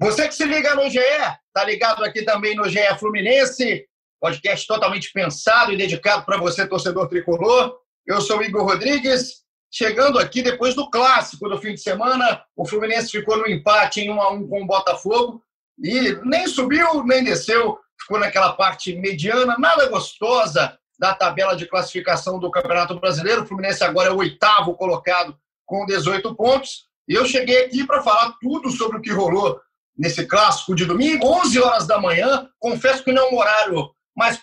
Você que se liga no GE, tá ligado aqui também no GE Fluminense, podcast totalmente pensado e dedicado para você, torcedor tricolor. Eu sou Igor Rodrigues, chegando aqui depois do clássico do fim de semana. O Fluminense ficou no empate em 1 a 1 com o Botafogo e nem subiu nem desceu, ficou naquela parte mediana, nada gostosa da tabela de classificação do Campeonato Brasileiro. O Fluminense agora é o oitavo colocado com 18 pontos. E eu cheguei aqui para falar tudo sobre o que rolou nesse clássico de domingo, 11 horas da manhã. Confesso que não é um horário mais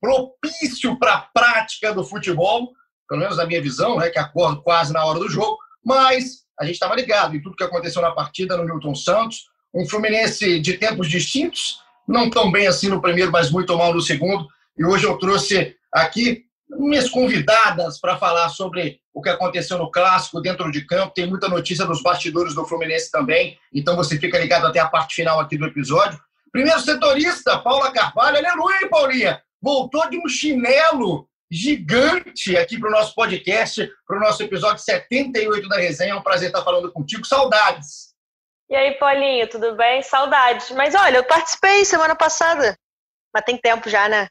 propício para a prática do futebol, pelo menos na minha visão, né, que acordo quase na hora do jogo, mas a gente estava ligado em tudo que aconteceu na partida no Newton Santos. Um Fluminense de tempos distintos, não tão bem assim no primeiro, mas muito mal no segundo. E hoje eu trouxe aqui minhas convidadas para falar sobre o que aconteceu no clássico dentro de campo. Tem muita notícia dos bastidores do Fluminense também, então você fica ligado até a parte final aqui do episódio. Primeiro setorista, Paula Carvalho. Aleluia, Paulinha? Voltou de um chinelo gigante aqui para o nosso podcast, para o nosso episódio 78 da resenha. É um prazer estar falando contigo. Saudades. E aí, Paulinho, tudo bem? Saudades. Mas olha, eu participei semana passada. Mas tem tempo já, né?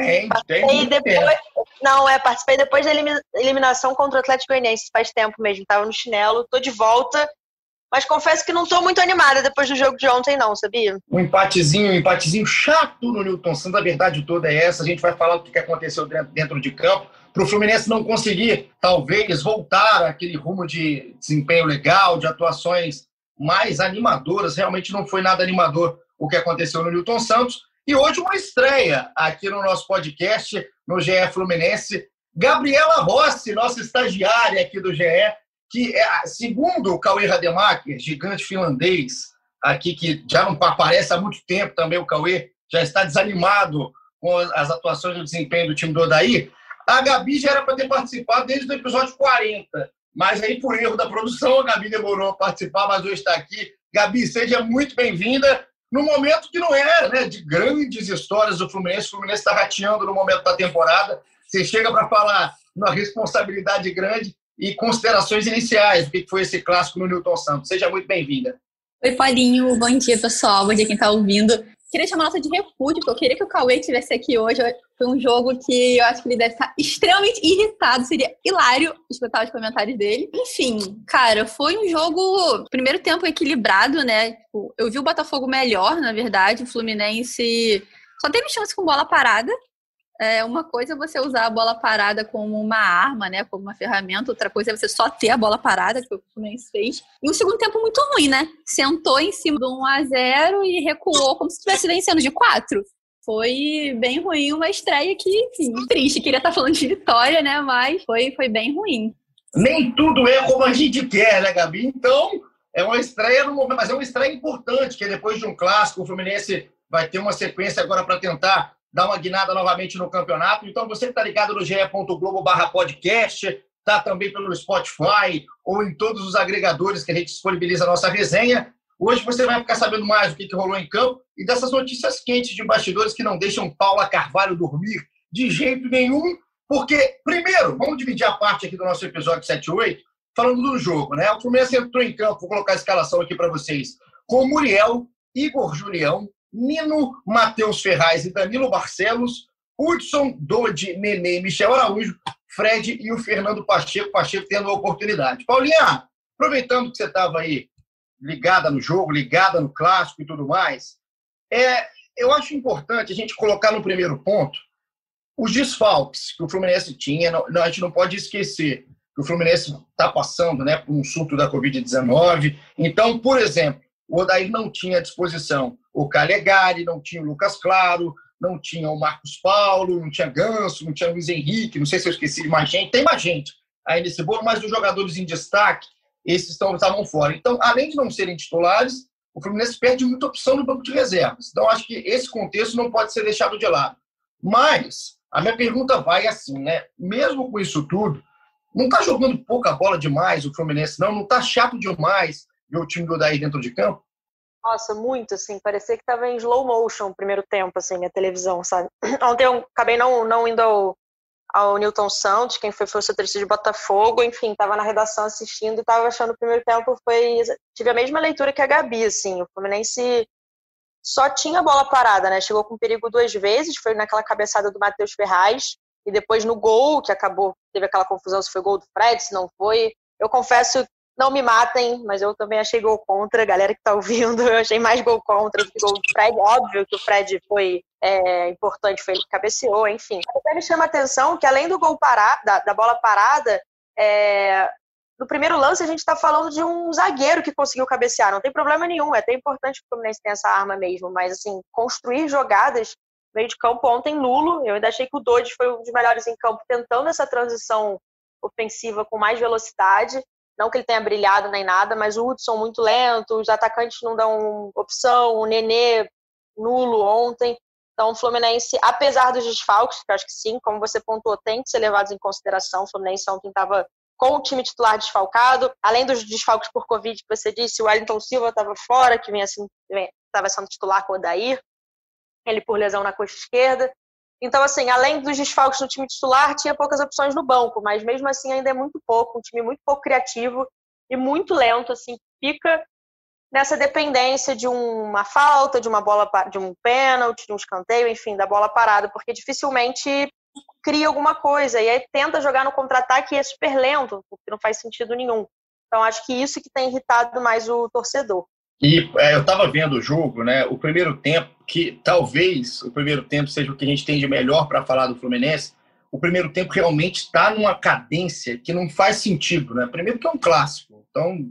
Tem, participei tem. Depois... Não, é, participei depois da eliminação contra o Atlético Goianiense. Faz tempo mesmo. Tava no chinelo, tô de volta mas confesso que não estou muito animada depois do jogo de ontem, não, sabia? Um empatezinho, um empatezinho chato no Newton Santos. A verdade toda é essa. A gente vai falar do que aconteceu dentro de campo. Para o Fluminense não conseguir, talvez, voltar àquele rumo de desempenho legal, de atuações mais animadoras. Realmente não foi nada animador o que aconteceu no Newton Santos. E hoje uma estreia aqui no nosso podcast, no GE Fluminense. Gabriela Rossi, nossa estagiária aqui do GE, que, é, segundo o Cauê Rademacher, gigante finlandês, aqui que já não aparece há muito tempo também, o Cauê já está desanimado com as atuações e o desempenho do time do Odaí, a Gabi já era para ter participado desde o episódio 40. Mas aí, por erro da produção, a Gabi demorou a participar, mas hoje está aqui. Gabi, seja muito bem-vinda. No momento que não é né, de grandes histórias do Fluminense, o Fluminense está rateando no momento da temporada. Você chega para falar uma responsabilidade grande e considerações iniciais do que foi esse clássico no Newton Santos. Seja muito bem-vinda. Oi, Paulinho. Bom dia, pessoal. Bom dia quem está ouvindo. Queria chamar nota de repúdio, porque eu queria que o Cauê estivesse aqui hoje. Foi um jogo que eu acho que ele deve estar extremamente irritado. Seria hilário escutar os comentários dele. Enfim, cara, foi um jogo, primeiro tempo equilibrado, né? Tipo, eu vi o Botafogo melhor, na verdade. O Fluminense só teve chance com bola parada. É, uma coisa é você usar a bola parada como uma arma, né? Como uma ferramenta, outra coisa é você só ter a bola parada, que o Fluminense fez. E um segundo tempo muito ruim, né? Sentou em cima do 1 a 0 e recuou como se estivesse vencendo de 4. Foi bem ruim, uma estreia que, enfim, triste. Queria estar falando de vitória, né? Mas foi, foi bem ruim. Nem tudo é como a gente quer, né, Gabi? Então, é uma estreia no momento, mas é uma estreia importante, que depois de um clássico, o Fluminense vai ter uma sequência agora para tentar dar uma guinada novamente no campeonato. Então, você que está ligado no ge.globo barra podcast, está também pelo Spotify ou em todos os agregadores que a gente disponibiliza a nossa resenha. Hoje você vai ficar sabendo mais do que, que rolou em campo e dessas notícias quentes de bastidores que não deixam Paula Carvalho dormir de jeito nenhum. Porque, primeiro, vamos dividir a parte aqui do nosso episódio 78, falando do jogo. Né? O Fluminense entrou em campo, vou colocar a escalação aqui para vocês, com Muriel, Igor Julião, Nino, Matheus Ferraz e Danilo Barcelos, Hudson, Dodi, Nenê, Michel Araújo, Fred e o Fernando Pacheco, Pacheco tendo a oportunidade. Paulinha, aproveitando que você estava aí ligada no jogo, ligada no clássico e tudo mais, é, eu acho importante a gente colocar no primeiro ponto os desfalques que o Fluminense tinha. Não, a gente não pode esquecer que o Fluminense está passando né, por um surto da Covid-19. Então, por exemplo, o Odair não tinha à disposição o Calegari, não tinha o Lucas Claro, não tinha o Marcos Paulo, não tinha Ganso, não tinha Luiz Henrique, não sei se eu esqueci de mais gente, tem mais gente aí nesse bolo, mas os jogadores em destaque esses estavam fora. Então, além de não serem titulares, o Fluminense perde muita opção no banco de reservas. Então, acho que esse contexto não pode ser deixado de lado. Mas, a minha pergunta vai assim, né? Mesmo com isso tudo, não está jogando pouca bola demais o Fluminense, não? Não está chato demais ver o time do Odair dentro de campo? Nossa, muito, assim. Parecia que estava em slow motion o primeiro tempo, assim, a televisão, sabe? Ontem eu acabei não, não indo ao, ao Newton Santos, quem foi, foi o setorista de Botafogo, enfim, estava na redação assistindo e estava achando o primeiro tempo foi... Tive a mesma leitura que a Gabi, assim. O Fluminense só tinha bola parada, né? Chegou com perigo duas vezes, foi naquela cabeçada do Matheus Ferraz, e depois no gol, que acabou, teve aquela confusão se foi gol do Fred, se não foi. Eu confesso, não me matem, mas eu também achei gol contra, galera que tá ouvindo, eu achei mais gol contra do que gol do Fred. Óbvio que o Fred foi é, importante, foi ele que cabeceou, enfim. Até me chama a atenção que além do gol parado, da, da bola parada, é, no primeiro lance a gente está falando de um zagueiro que conseguiu cabecear, não tem problema nenhum, é até importante que o Fluminense tenha essa arma mesmo, mas assim, construir jogadas meio de campo ontem nulo, eu ainda achei que o Dodge foi um dos melhores em campo tentando essa transição ofensiva com mais velocidade, não que ele tenha brilhado nem nada, mas o Hudson muito lento, os atacantes não dão opção, o Nenê nulo ontem, então, o Fluminense, apesar dos desfalques, que acho que sim, como você pontuou, tem que ser levados em consideração. O Fluminense ontem estava com o time titular desfalcado, além dos desfalques por Covid que você disse, o Wellington Silva estava fora, que vinha estava sendo titular com o Odair, ele por lesão na coxa esquerda. Então, assim, além dos desfalques no time titular, tinha poucas opções no banco, mas mesmo assim ainda é muito pouco, um time muito pouco criativo e muito lento, assim, fica nessa dependência de uma falta, de uma bola, de um pênalti, de um escanteio, enfim, da bola parada, porque dificilmente cria alguma coisa. E aí tenta jogar no contra-ataque e é super lento, porque não faz sentido nenhum. Então acho que isso que tem irritado mais o torcedor. E é, eu estava vendo o jogo, né? O primeiro tempo, que talvez o primeiro tempo seja o que a gente tem de melhor para falar do Fluminense. O primeiro tempo realmente está numa cadência que não faz sentido, né? Primeiro que é um clássico. Então,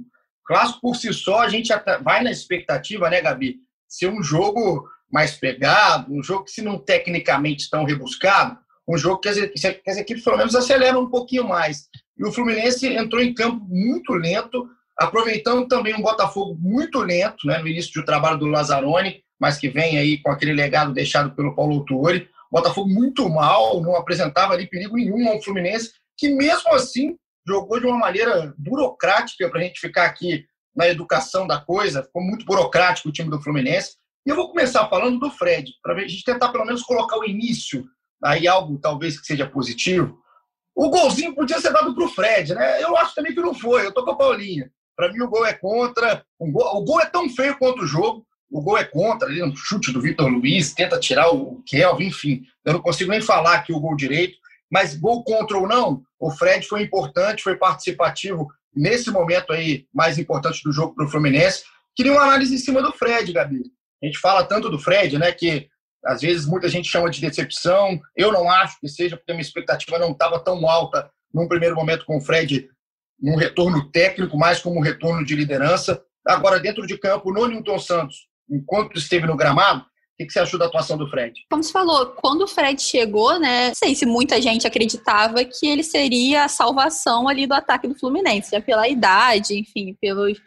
clássico por si só, a gente vai na expectativa, né, Gabi? Ser um jogo mais pegado, um jogo que, se não tecnicamente tão rebuscado, um jogo que as, que as equipes pelo menos aceleram um pouquinho mais. E o Fluminense entrou em campo muito lento, aproveitando também um Botafogo muito lento, né, no início do trabalho do Lazzaroni, mas que vem aí com aquele legado deixado pelo Paulo Autuori. Botafogo muito mal, não apresentava ali perigo nenhum ao Fluminense, que mesmo assim jogou de uma maneira burocrática para a gente ficar aqui na educação da coisa, ficou muito burocrático o time do Fluminense. E eu vou começar falando do Fred, para a gente tentar pelo menos colocar o início aí algo talvez que seja positivo. O golzinho podia ser dado para o Fred, né? Eu acho também que não foi. Eu tô com a Paulinha. Para mim, o gol é contra. O gol, o gol, é tão feio quanto o jogo. O gol é contra, ali um chute do Vitor Luiz, tenta tirar o Kelvin, enfim. Eu não consigo nem falar aqui o gol direito. Mas gol contra ou não, o Fred foi importante, foi participativo nesse momento aí mais importante do jogo para o Fluminense. Queria uma análise em cima do Fred, Gabi. A gente fala tanto do Fred, né? Que às vezes muita gente chama de decepção. Eu não acho que seja, porque a minha expectativa não estava tão alta num primeiro momento com o Fred, num retorno técnico, mais como um retorno de liderança. Agora, dentro de campo, no Newton Santos, enquanto esteve no gramado, o que você achou da atuação do Fred? Como você falou, quando o Fred chegou, né? Não sei se muita gente acreditava que ele seria a salvação ali do ataque do Fluminense, pela idade, enfim, pelos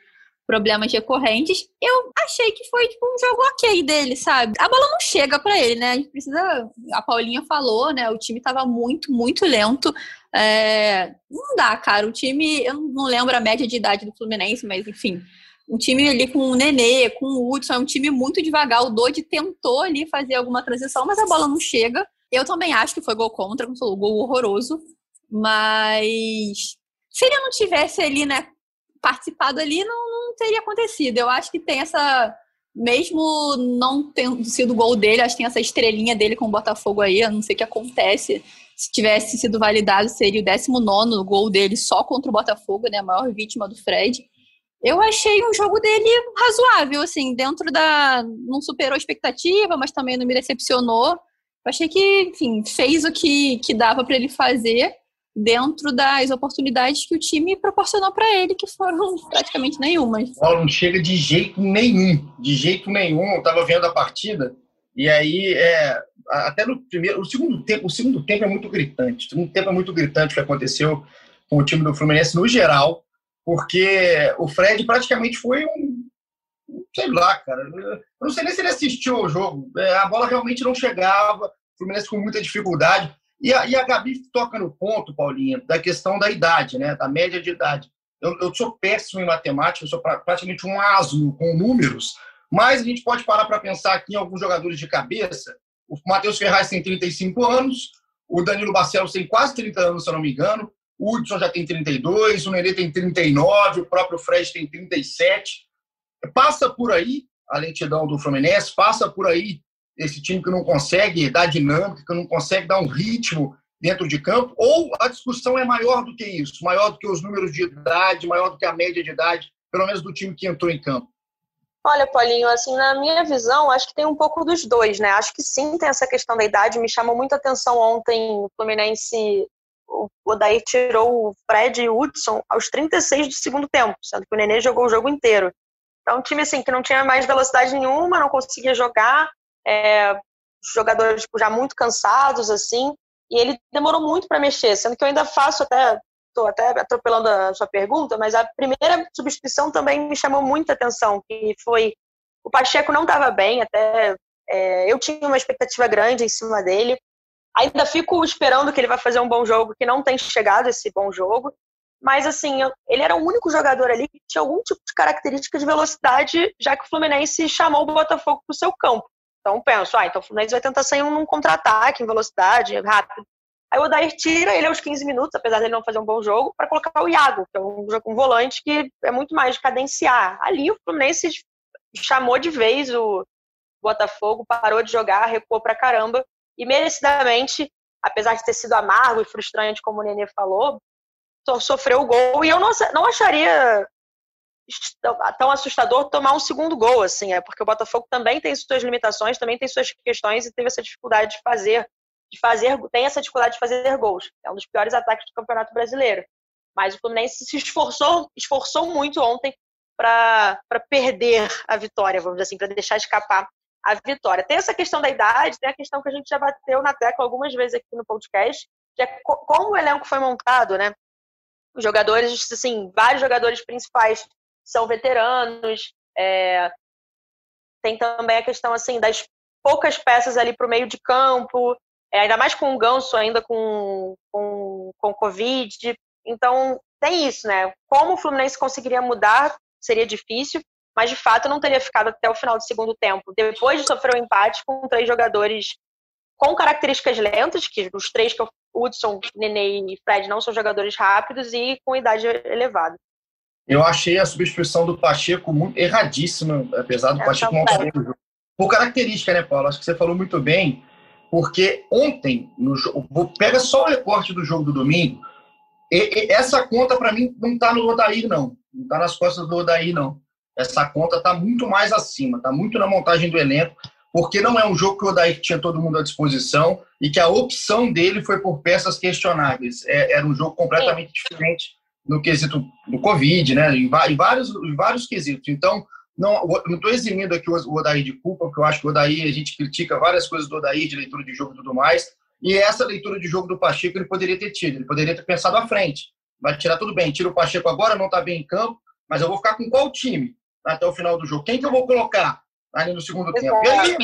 problemas recorrentes, eu achei que foi tipo, um jogo ok dele, sabe? A bola não chega para ele, né? A gente precisa. A Paulinha falou, né? O time tava muito, muito lento. É... Não dá, cara. O time, eu não lembro a média de idade do Fluminense, mas enfim. Um time ali com o Nenê, com o Hudson, é um time muito devagar. O Dodi tentou ali fazer alguma transição, mas a bola não chega. Eu também acho que foi gol contra, falou, gol horroroso. Mas se ele não tivesse ali, né, participado ali, não, não teria acontecido. Eu acho que tem essa. Mesmo não tendo sido gol dele, acho que tem essa estrelinha dele com o Botafogo aí. Eu não sei o que acontece. Se tivesse sido validado, seria o 19 gol dele só contra o Botafogo, né? A maior vítima do Fred. Eu achei um jogo dele razoável, assim, dentro da. Não superou a expectativa, mas também não me decepcionou. Eu achei que, enfim, fez o que, que dava para ele fazer dentro das oportunidades que o time proporcionou para ele, que foram praticamente nenhumas. Paulo não chega de jeito nenhum, de jeito nenhum. Eu estava vendo a partida e aí é, até no primeiro, o segundo tempo, o segundo tempo é muito gritante. O segundo tempo é muito gritante o que aconteceu com o time do Fluminense no geral. porque o Fred praticamente foi um. Sei lá, cara. Eu não sei nem se ele assistiu ao jogo. É, a bola realmente não chegava, o Fluminense com muita dificuldade. E a, e a Gabi toca no ponto, Paulinha, da questão da idade, né? Da média de idade. Eu, eu sou péssimo em matemática, eu sou praticamente um asno com números, mas a gente pode parar para pensar aqui em alguns jogadores de cabeça. O Matheus Ferraz tem 35 anos, o Danilo Barcelos tem quase 30 anos, se eu não me engano, o Hudson já tem 32, o Nenê tem 39, o próprio Fred tem 37. Passa por aí a lentidão do Fluminense, passa por aí esse time que não consegue dar dinâmica, que não consegue dar um ritmo dentro de campo, ou a discussão é maior do que isso, maior do que os números de idade, maior do que a média de idade, pelo menos do time que entrou em campo? Olha, Paulinho, assim, na minha visão, acho que tem um pouco dos dois, né? Acho que sim, tem essa questão da idade. Me chamou muita atenção ontem o Fluminense, o Odair tirou o Fred e o Hudson aos 36 do segundo tempo, sendo que o Nenê jogou o jogo inteiro. Então, um time assim que não tinha mais velocidade nenhuma, não conseguia jogar, é, jogadores tipo, já muito cansados, assim, e ele demorou muito para mexer, sendo que eu ainda faço até, estou até atropelando a sua pergunta, mas a primeira substituição também me chamou muita atenção, que foi o Pacheco não estava bem, até é, eu tinha uma expectativa grande em cima dele. Ainda fico esperando que ele vai fazer um bom jogo, que não tem chegado esse bom jogo. Mas, assim, ele era o único jogador ali que tinha algum tipo de característica de velocidade, já que o Fluminense chamou o Botafogo para o seu campo. Então penso, ah, então o Fluminense vai tentar sair num contra-ataque, em velocidade, rápido. Aí o Odair tira ele aos 15 minutos, apesar dele não fazer um bom jogo, para colocar o Iago, que é um, um volante que é muito mais de cadenciar. Ali o Fluminense chamou de vez o Botafogo, parou de jogar, recuou pra caramba e merecidamente, apesar de ter sido amargo e frustrante, como o Nenê falou, sofreu o gol e eu não, não acharia tão assustador tomar um segundo gol, assim, é porque o Botafogo também tem suas limitações, também tem suas questões e teve essa dificuldade de fazer, de fazer, tem essa dificuldade de fazer gols. É um dos piores ataques do Campeonato Brasileiro. Mas o Fluminense se esforçou, esforçou muito ontem para perder a vitória, vamos dizer assim, para deixar escapar a vitória. Tem essa questão da idade, tem a questão que a gente já bateu na tecla algumas vezes aqui no podcast, que é como o elenco foi montado, né? Os jogadores, assim, vários jogadores principais são veteranos. É, tem também a questão assim das poucas peças ali para o meio de campo, é, ainda mais com o Ganso ainda com, com, com Covid. Então, tem isso, né? Como o Fluminense conseguiria mudar seria difícil, mas de fato não teria ficado até o final do segundo tempo. Depois de sofrer o um empate com três jogadores com características lentas, que os três que Hudson, Nenê e Fred não são jogadores rápidos e com idade elevada. Eu achei a substituição do Pacheco muito erradíssima, apesar do é Pacheco não estar jogo. Por característica, né, Paulo? Acho que você falou muito bem, porque ontem, no jogo, pega só o recorte do jogo do domingo, e, e, essa conta, para mim, não está no Odair, não. Não está nas costas do Odair, não. Essa conta está muito mais acima, está muito na montagem do elenco, porque não é um jogo que o Odair tinha todo mundo à disposição e que a opção dele foi por peças questionáveis. É, era um jogo completamente Sim. diferente no quesito do Covid, né? Em, vários, em vários quesitos. Então, não estou eximindo aqui o Odair de culpa, porque eu acho que o Odair, a gente critica várias coisas do Odair, de leitura de jogo e tudo mais, e essa leitura de jogo do Pacheco ele poderia ter tido, ele poderia ter pensado à frente. Vai tirar tudo bem, tira o Pacheco agora, não está bem em campo, mas eu vou ficar com qual time até o final do jogo? Quem que eu vou colocar ali no segundo tempo? E aí,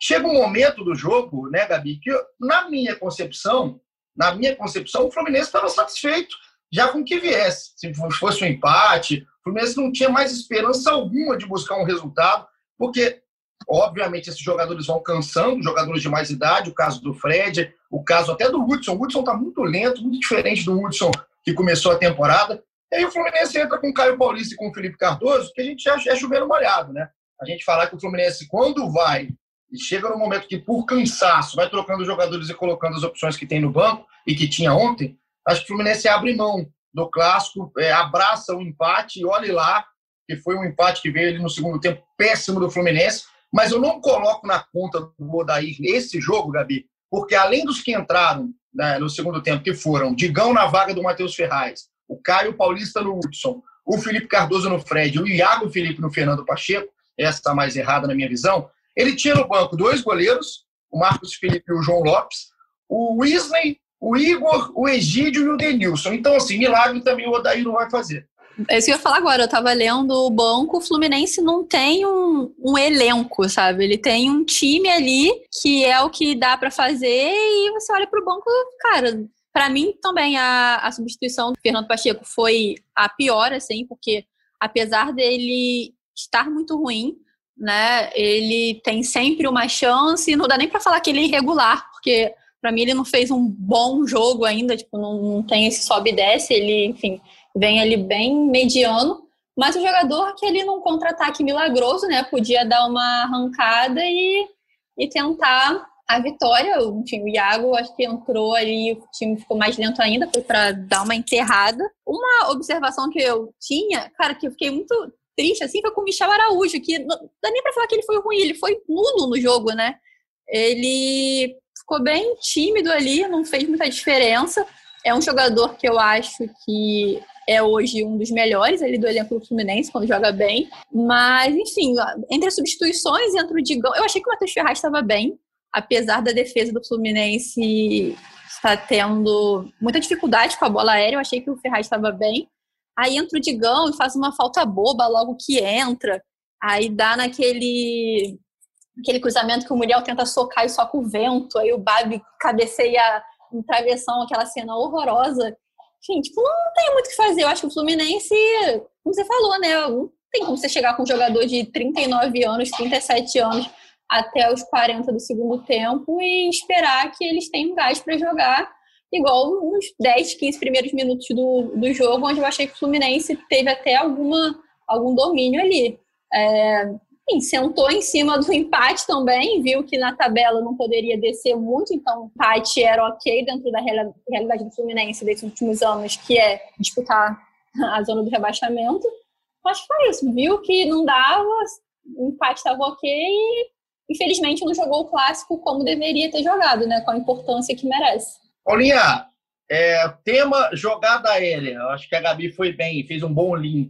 chega um momento do jogo, né, Gabi, que na minha concepção, na minha concepção, o Fluminense estava satisfeito já com que viesse. Se fosse um empate, o Fluminense não tinha mais esperança alguma de buscar um resultado, porque, obviamente, esses jogadores vão cansando, jogadores de mais idade, o caso do Fred, o caso até do Hudson. O Hudson está muito lento, muito diferente do Hudson que começou a temporada. E aí o Fluminense entra com o Caio Paulista e com o Felipe Cardoso, que a gente já é chovendo molhado, né? A gente falar que o Fluminense, quando vai e chega no momento que, por cansaço, vai trocando jogadores e colocando as opções que tem no banco e que tinha ontem, acho que o Fluminense abre mão do clássico, é, abraça o empate e olhe lá, que foi um empate que veio no segundo tempo péssimo do Fluminense, mas eu não coloco na conta do Odair esse jogo, Gabi, porque além dos que entraram né, no segundo tempo, que foram Digão na vaga do Matheus Ferraz, o Caio Paulista no Hudson, o Felipe Cardoso no Fred, o Iago Felipe no Fernando Pacheco, essa mais errada na minha visão, ele tinha no banco dois goleiros, o Marcos Felipe e o João Lopes, o Weasley o Igor, o Egídio e o Denilson. Então, assim, milagre também o Odair não vai fazer. É isso que eu ia falar agora. Eu tava lendo o banco, o Fluminense não tem um, um elenco, sabe? Ele tem um time ali que é o que dá para fazer e você olha pro banco, cara. Para mim também a, a substituição do Fernando Pacheco foi a pior, assim, porque apesar dele estar muito ruim, né? Ele tem sempre uma chance, não dá nem para falar que ele é irregular, porque para mim ele não fez um bom jogo ainda, tipo, não, não tem esse sobe e desce, ele, enfim, vem ali bem mediano, mas o jogador que ele num contra-ataque milagroso, né, podia dar uma arrancada e, e tentar a vitória. Enfim, o Iago acho que entrou ali, o time ficou mais lento ainda, foi para dar uma enterrada. Uma observação que eu tinha, cara, que eu fiquei muito triste assim, foi com o Michel Araújo, que não dá nem para falar que ele foi ruim, ele foi nulo no jogo, né? Ele ficou bem tímido ali, não fez muita diferença. É um jogador que eu acho que é hoje um dos melhores ali do elenco do Fluminense, quando joga bem. Mas, enfim, entre as substituições, entre o Digão, eu achei que o Matheus Ferraz estava bem, apesar da defesa do Fluminense estar tendo muita dificuldade com a bola aérea, eu achei que o Ferraz estava bem. Aí entra o Digão e faz uma falta boba logo que entra. Aí dá naquele aquele cruzamento que o Muriel tenta socar e soca o vento. Aí o Babi cabeceia em travessão, aquela cena horrorosa. Enfim, tipo, não tem muito o que fazer. Eu acho que o Fluminense, como você falou, né? Não tem como você chegar com um jogador de 39 anos, 37 anos, até os 40 do segundo tempo e esperar que eles tenham gás para jogar igual uns 10, 15 primeiros minutos do, do jogo, onde eu achei que o Fluminense teve até alguma, algum domínio ali. É, enfim, sentou em cima do empate também, viu que na tabela não poderia descer muito, então o empate era ok dentro da realidade do Fluminense desses últimos anos, que é disputar a zona do rebaixamento. Que foi isso, viu que não dava, o empate estava ok e infelizmente não jogou o clássico como deveria ter jogado, né, com a importância que merece. Paulinha, é, tema jogada aérea, eu acho que a Gabi foi bem, fez um bom link.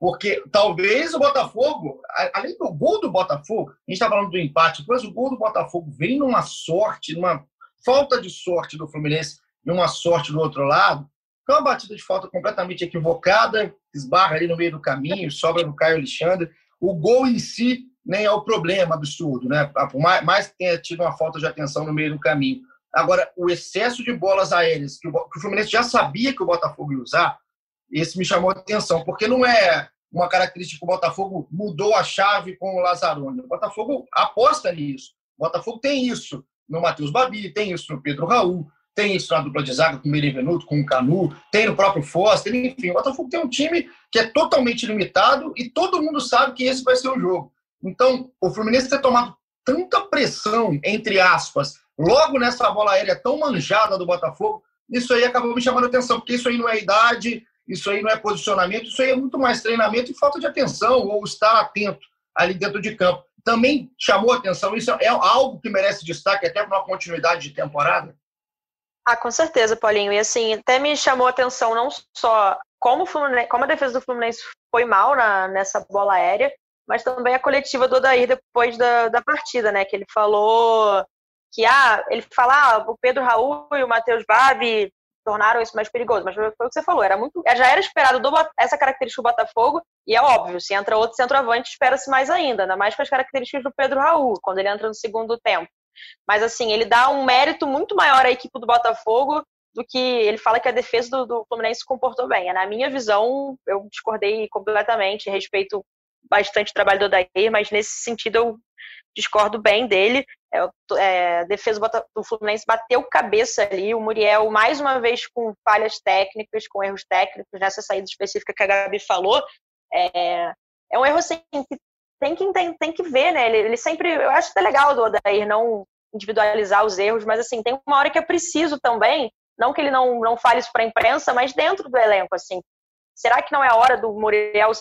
Porque talvez o Botafogo, além do gol do Botafogo, a gente está falando do empate, mas o gol do Botafogo vem numa sorte, numa falta de sorte do Fluminense e uma sorte do outro lado. Então, uma batida de falta completamente equivocada, esbarra ali no meio do caminho, sobra no Caio Alexandre. O gol em si nem é o problema absurdo, né? Por mais que tenha tido uma falta de atenção no meio do caminho. Agora, o excesso de bolas aéreas que o Fluminense já sabia que o Botafogo ia usar, esse me chamou a atenção, porque não é uma característica que o Botafogo mudou a chave com o Lazzaroni. O Botafogo aposta nisso. O Botafogo tem isso no Matheus Babi, tem isso no Pedro Raul, tem isso na dupla de zaga com o Merivenuto, com o Canu, tem no próprio Foster, enfim. O Botafogo tem um time que é totalmente limitado e todo mundo sabe que esse vai ser o jogo. Então, o Fluminense ter tomado tanta pressão, entre aspas, logo nessa bola aérea tão manjada do Botafogo, isso aí acabou me chamando a atenção, porque isso aí não é idade, isso aí não é posicionamento, isso aí é muito mais treinamento e falta de atenção, ou estar atento ali dentro de campo. Também chamou atenção, isso é algo que merece destaque até para uma continuidade de temporada? Ah, com certeza, Paulinho. E assim, até me chamou atenção não só como, como a defesa do Fluminense foi mal na, nessa bola aérea, mas também a coletiva do Odair depois da, da partida, né? Que ele falou que ah, ele fala, ah, o Pedro Raul e o Matheus Babi tornaram isso mais perigoso. Mas foi o que você falou, era muito, já era esperado do, essa característica do Botafogo, e é óbvio, se entra outro centroavante, espera-se mais ainda, ainda mais com as características do Pedro Raul, quando ele entra no segundo tempo. Mas assim, ele dá um mérito muito maior à equipe do Botafogo do que ele fala que a defesa do, do Fluminense se comportou bem. Na minha visão, eu discordei completamente, respeito bastante o trabalho do Odair, mas nesse sentido eu discordo bem dele. É, é, a defesa do Fluminense bateu cabeça ali. O Muriel, mais uma vez, com falhas técnicas, com erros técnicos, nessa saída específica que a Gabi falou. É, é um erro assim, que tem que, tem, tem que ver, né? Ele, ele, sempre. Eu acho até legal do Odair não individualizar os erros, mas assim, tem uma hora que é preciso também. Não que ele não, não fale isso para a imprensa, mas dentro do elenco, assim. Será que não é a hora do Muriel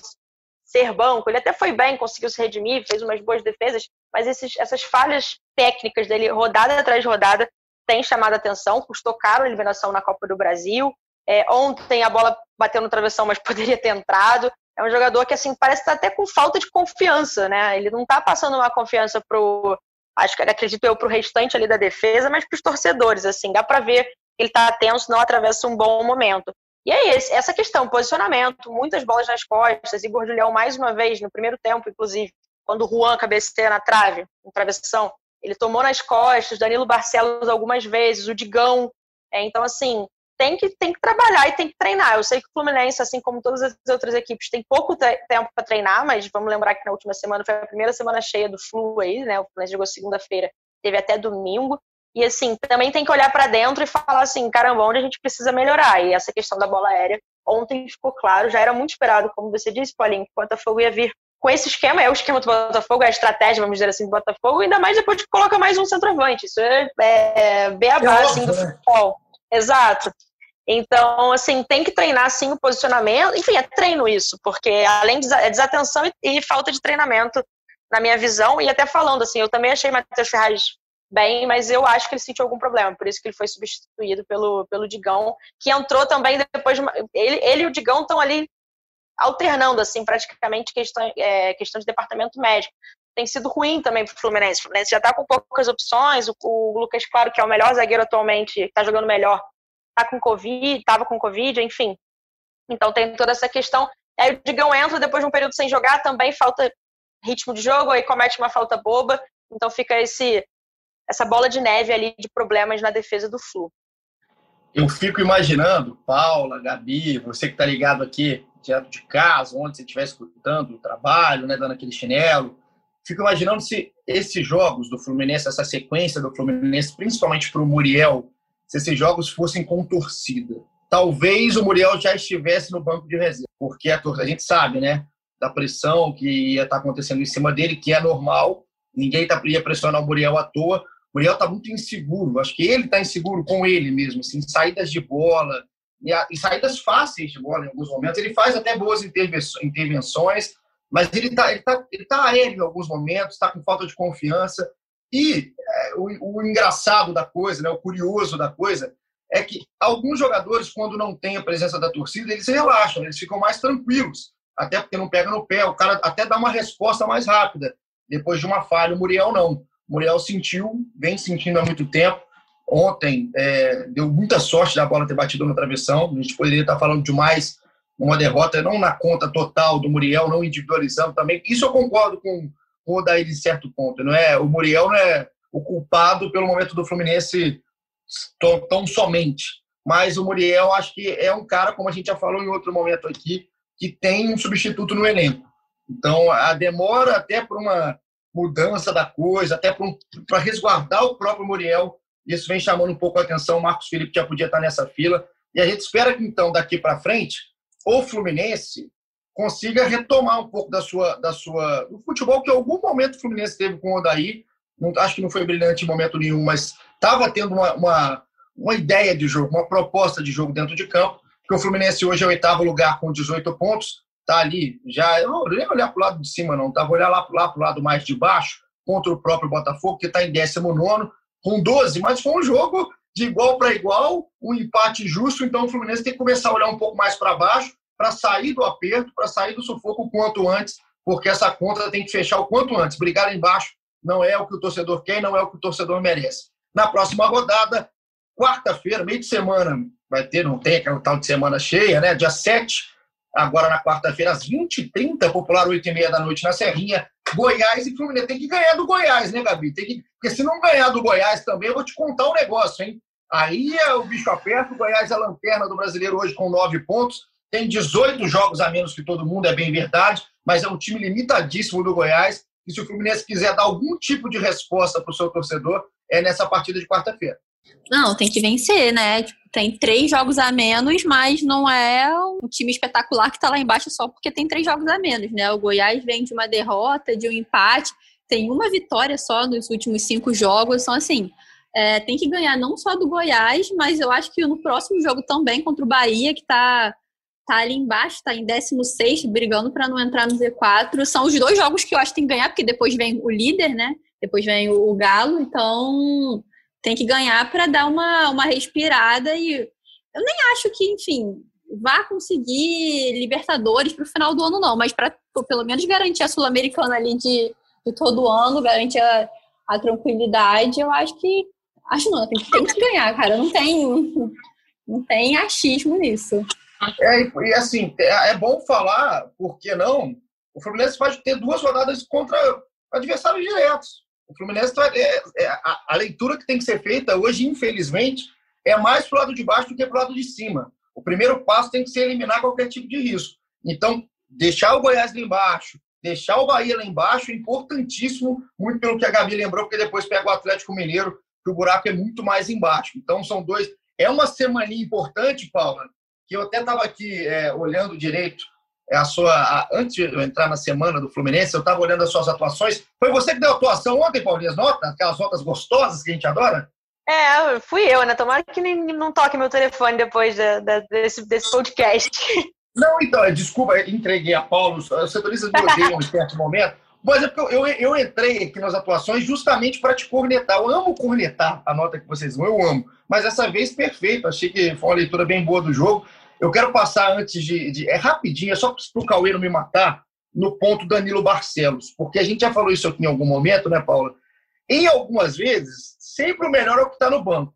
ser banco. Ele até foi bem, conseguiu se redimir, fez umas boas defesas, mas esses, essas falhas técnicas dele, rodada atrás de rodada, têm chamado a atenção, custou caro a eliminação na Copa do Brasil. É, ontem a bola bateu no travessão, mas poderia ter entrado. É um jogador que, assim, parece estar até com falta de confiança, né? Ele não está passando uma confiança pro, acho que acredito eu, pro restante ali da defesa, mas para os torcedores, assim, dá para ver que ele está tenso, não atravessa um bom momento. E aí, essa questão, posicionamento, muitas bolas nas costas, Igor Julião mais uma vez, no primeiro tempo, inclusive, quando o Juan cabeceia na trave, na travessão, ele tomou nas costas, Danilo Barcelos algumas vezes, o Digão. É, então, assim, tem que, tem que trabalhar e tem que treinar. Eu sei que o Fluminense, assim como todas as outras equipes, tem pouco tempo para treinar, mas vamos lembrar que na última semana foi a primeira semana cheia do Flu aí, né? O Fluminense jogou segunda-feira, teve até domingo. E assim, também tem que olhar para dentro e falar assim, caramba, onde a gente precisa melhorar? E essa questão da bola aérea, ontem ficou claro, já era muito esperado, como você disse, Paulinho, que o Botafogo ia vir com esse esquema, é o esquema do Botafogo, é a estratégia, vamos dizer assim, do Botafogo, ainda mais depois que coloca mais um centroavante. Isso é, é beabá, é assim, do né? futebol. Exato. Então, assim, tem que treinar, assim, o posicionamento. Enfim, é treino isso, porque além de é desatenção e, e falta de treinamento, na minha visão, e até falando, assim, eu também achei Matheus Ferraz bem, mas eu acho que ele sentiu algum problema, por isso que ele foi substituído pelo, pelo Digão, que entrou também depois de uma, ele, ele e o Digão estão ali alternando, assim, praticamente questão, é, questão de departamento médico. Tem sido ruim também para o Fluminense. O Fluminense já está com poucas opções. O, o, Lucas Claro, que é o melhor zagueiro atualmente, está jogando melhor, está com Covid, estava com Covid, enfim. Então tem toda essa questão. Aí o Digão entra depois de um período sem jogar, também falta ritmo de jogo, aí comete uma falta boba. Então fica esse essa bola de neve ali de problemas na defesa do Flu. Eu fico imaginando, Paula, Gabi, você que está ligado aqui direto de casa, onde você estiver escutando o trabalho, né, dando aquele chinelo, fico imaginando se esses jogos do Fluminense, essa sequência do Fluminense, principalmente para o Muriel, se esses jogos fossem com torcida. Talvez o Muriel já estivesse no banco de reserva, porque a, a gente sabe, né, da pressão que ia estar tá acontecendo em cima dele, que é normal, ninguém tá, ia pressionar o Muriel à toa, Muriel está muito inseguro. Acho que ele está inseguro com ele mesmo, assim, saídas de bola e, a, e, saídas fáceis de bola em alguns momentos. Ele faz até boas intervenções, mas ele está ele tá, ele tá aéreo em alguns momentos, está com falta de confiança. E é, o, o, engraçado da coisa, né, o curioso da coisa, é que alguns jogadores, quando não tem a presença da torcida, eles relaxam, eles ficam mais tranquilos, até porque não pega no pé, o cara até dá uma resposta mais rápida depois de uma falha. O Muriel não. Muriel sentiu, vem sentindo há muito tempo. Ontem é, deu muita sorte da bola ter batido na travessão. A gente poderia estar falando de mais uma derrota, não na conta total do Muriel, não individualizando também. Isso eu concordo com, com o Daí de certo ponto. Não é, o Muriel não é o culpado pelo momento do Fluminense tão, tão somente. Mas o Muriel, acho que é um cara, como a gente já falou em outro momento aqui, que tem um substituto no elenco. Então, a demora até para uma mudança da coisa, até para resguardar o próprio Muriel. Isso vem chamando um pouco a atenção. O Marcos Felipe já podia estar nessa fila. E a gente espera que, então, daqui para frente, o Fluminense consiga retomar um pouco da sua, da sua do futebol que em algum momento o Fluminense teve com o Odaí. Não, acho que não foi brilhante em momento nenhum, mas estava tendo uma, uma, uma ideia de jogo, uma proposta de jogo dentro de campo. Que o Fluminense hoje é o oitavo lugar com 18 pontos, tá ali, já, eu não nem olhar para o lado de cima, não, tá? Olhar lá, lá para o lado mais de baixo, contra o próprio Botafogo, que está em 19, com 12, mas foi um jogo de igual para igual, um empate justo, então o Fluminense tem que começar a olhar um pouco mais para baixo, para sair do aperto, para sair do sufoco o quanto antes, porque essa conta tem que fechar o quanto antes. Brigar lá embaixo não é o que o torcedor quer, não é o que o torcedor merece. Na próxima rodada, quarta-feira, meio de semana, vai ter, não tem aquela tal de semana cheia, né? Dia 7, agora na quarta-feira, às 20h30, popular 8h30 da noite na Serrinha, Goiás e Fluminense. Tem que ganhar do Goiás, né, Gabi? Tem que... Porque se não ganhar do Goiás também, eu vou te contar um negócio, hein? Aí é o bicho aperto, o Goiás é a lanterna do brasileiro hoje com nove pontos, tem 18 jogos a menos que todo mundo, é bem verdade, mas é um time limitadíssimo do Goiás. E se o Fluminense quiser dar algum tipo de resposta para o seu torcedor, é nessa partida de quarta-feira. Não, tem que vencer, né? Tipo, tem três jogos a menos, mas não é um time espetacular que está lá embaixo só porque tem três jogos a menos, né? O Goiás vem de uma derrota, de um empate, tem uma vitória só nos últimos cinco jogos, então assim, é, tem que ganhar não só do Goiás, mas eu acho que no próximo jogo também contra o Bahia, que está tá ali embaixo, está em 16, brigando para não entrar no Z4. São os dois jogos que eu acho que tem que ganhar, porque depois vem o líder, né? Depois vem o Galo, então tem que ganhar para dar uma, uma respirada e eu nem acho que, enfim, vá conseguir Libertadores para o final do ano, não, mas para pelo menos garantir a Sul-Americana ali de, de todo ano, garantir a, a, tranquilidade, eu acho que. Acho não, tem, tem que ganhar, cara. Não tem, não tem achismo nisso. É, e assim, é, é bom falar, por que não? O Fluminense pode ter duas rodadas contra adversários diretos. O Fluminense, tá, é, é, a, a, leitura que tem que ser feita hoje, infelizmente, é mais para o lado de baixo do que para o lado de cima. O primeiro passo tem que ser eliminar qualquer tipo de risco. Então, deixar o Goiás lá embaixo, deixar o Bahia lá embaixo é importantíssimo, muito pelo que a Gabi lembrou, porque depois pega o Atlético Mineiro, que o buraco é muito mais embaixo. Então, são dois. É uma semana importante, Paula, que eu até estava aqui é, olhando direito a sua. A, antes de eu entrar na semana do Fluminense, eu estava olhando as suas atuações. Foi você que deu atuação ontem, Paulinho, as notas? Aquelas notas gostosas que a gente adora? É, fui eu, né? Tomara que nem, não toque meu telefone depois de, de, desse, desse podcast. Não, então, desculpa, entreguei a Paulo. Os setoristas me odeiam em certo momento. Mas é porque eu, eu, eu entrei aqui nas atuações justamente para te cornetar. Eu amo cornetar a nota que vocês vão, eu amo. Mas essa vez, perfeito. Achei que foi uma leitura bem boa do jogo. Eu quero passar antes de. de é rapidinho, é só para o Cauê não me matar, no ponto Danilo Barcelos. Porque a gente já falou isso aqui em algum momento, né, Paula? Em algumas vezes, sempre o melhor é o que está no banco.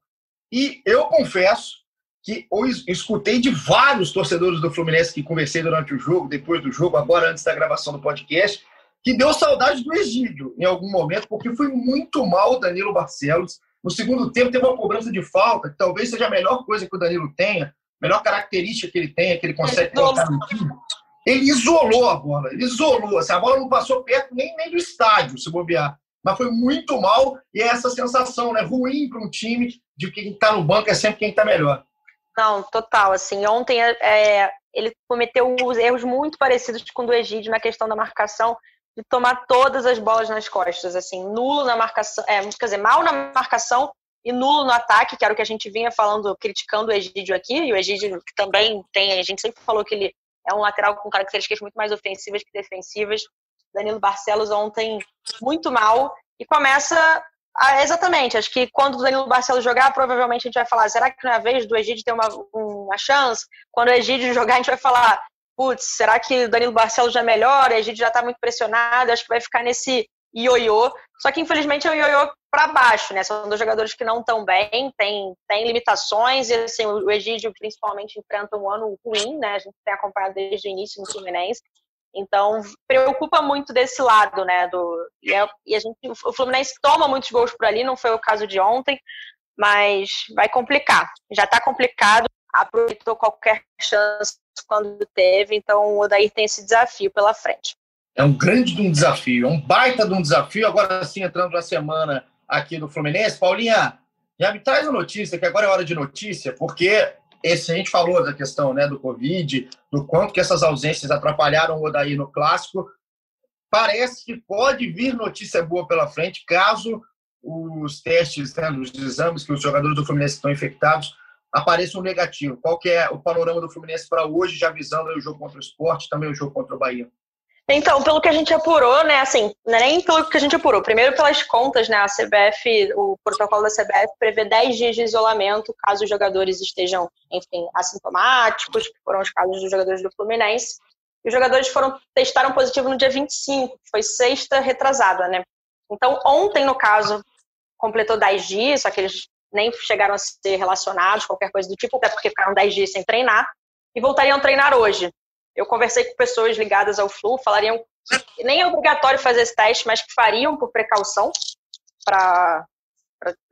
E eu confesso que eu escutei de vários torcedores do Fluminense que conversei durante o jogo, depois do jogo, agora antes da gravação do podcast, que deu saudade do Egídio em algum momento, porque foi muito mal o Danilo Barcelos. No segundo tempo, teve uma cobrança de falta, que talvez seja a melhor coisa que o Danilo tenha, melhor característica que ele tem é que ele consegue colocar no time. Ele isolou a bola, ele isolou. Assim, a bola não passou perto nem, nem do estádio, se bobear. Mas foi muito mal e é essa sensação né, ruim para um time de que quem está no banco é sempre quem está melhor. Não, total. Assim, ontem é, ele cometeu erros muito parecidos com o do Egídio na questão da marcação, de tomar todas as bolas nas costas, assim, nulo na marcação, é, quer dizer, mal na marcação e nulo no ataque, que era o que a gente vinha falando, criticando o Egídio aqui, e o Egídio também tem, a gente sempre falou que ele é um lateral com características muito mais ofensivas que defensivas. Danilo Barcelos ontem muito mal e começa a, exatamente, acho que quando o Danilo Barcelos jogar, provavelmente a gente vai falar, será que não é vez do Egídio ter uma, uma chance? Quando o Egídio jogar, a gente vai falar, putz, será que o Danilo Barcelos já é melhor? O Egídio já está muito pressionado, acho que vai ficar nesse ioiô. Só que infelizmente é um ioiô para baixo, né? São dois jogadores que não estão bem, tem, tem limitações, e assim, o Egídio principalmente enfrenta um ano ruim, né? A gente tem acompanhado desde o início no Fluminense. Então, preocupa muito desse lado, né? Do, e, é, e a gente, o Fluminense toma muitos gols por ali, não foi o caso de ontem, mas vai complicar. Já está complicado, aproveitou qualquer chance quando teve, então o Odair tem esse desafio pela frente. É um grande um desafio, é um baita de um desafio. Agora sim, entrando na semana aqui do Fluminense. Paulinha, já me traz a notícia, que agora é hora de notícia, porque esse, a gente falou da questão né, do Covid, do quanto que essas ausências atrapalharam o Odaí no Clássico. Parece que pode vir notícia boa pela frente, caso os testes, né, os exames que os jogadores do Fluminense estão infectados apareçam negativo. Qual que é o panorama do Fluminense para hoje, já visando o jogo contra o esporte, também o jogo contra o Bahia? Então, pelo que a gente apurou, né, assim, é nem pelo que a gente apurou, primeiro pelas contas, né, a CBF, o protocolo da CBF prevê 10 dias de isolamento caso os jogadores estejam, enfim, assintomáticos, que foram os casos dos jogadores do Fluminense. E os jogadores foram testaram positivo no dia 25, que foi sexta retrasada, né? Então, ontem, no caso, completou 10 dias, só que eles nem chegaram a ser relacionados, qualquer coisa do tipo, até porque ficaram 10 dias sem treinar, e voltariam a treinar hoje. Eu conversei com pessoas ligadas ao flu, falariam que nem é obrigatório fazer esse teste, mas que fariam por precaução para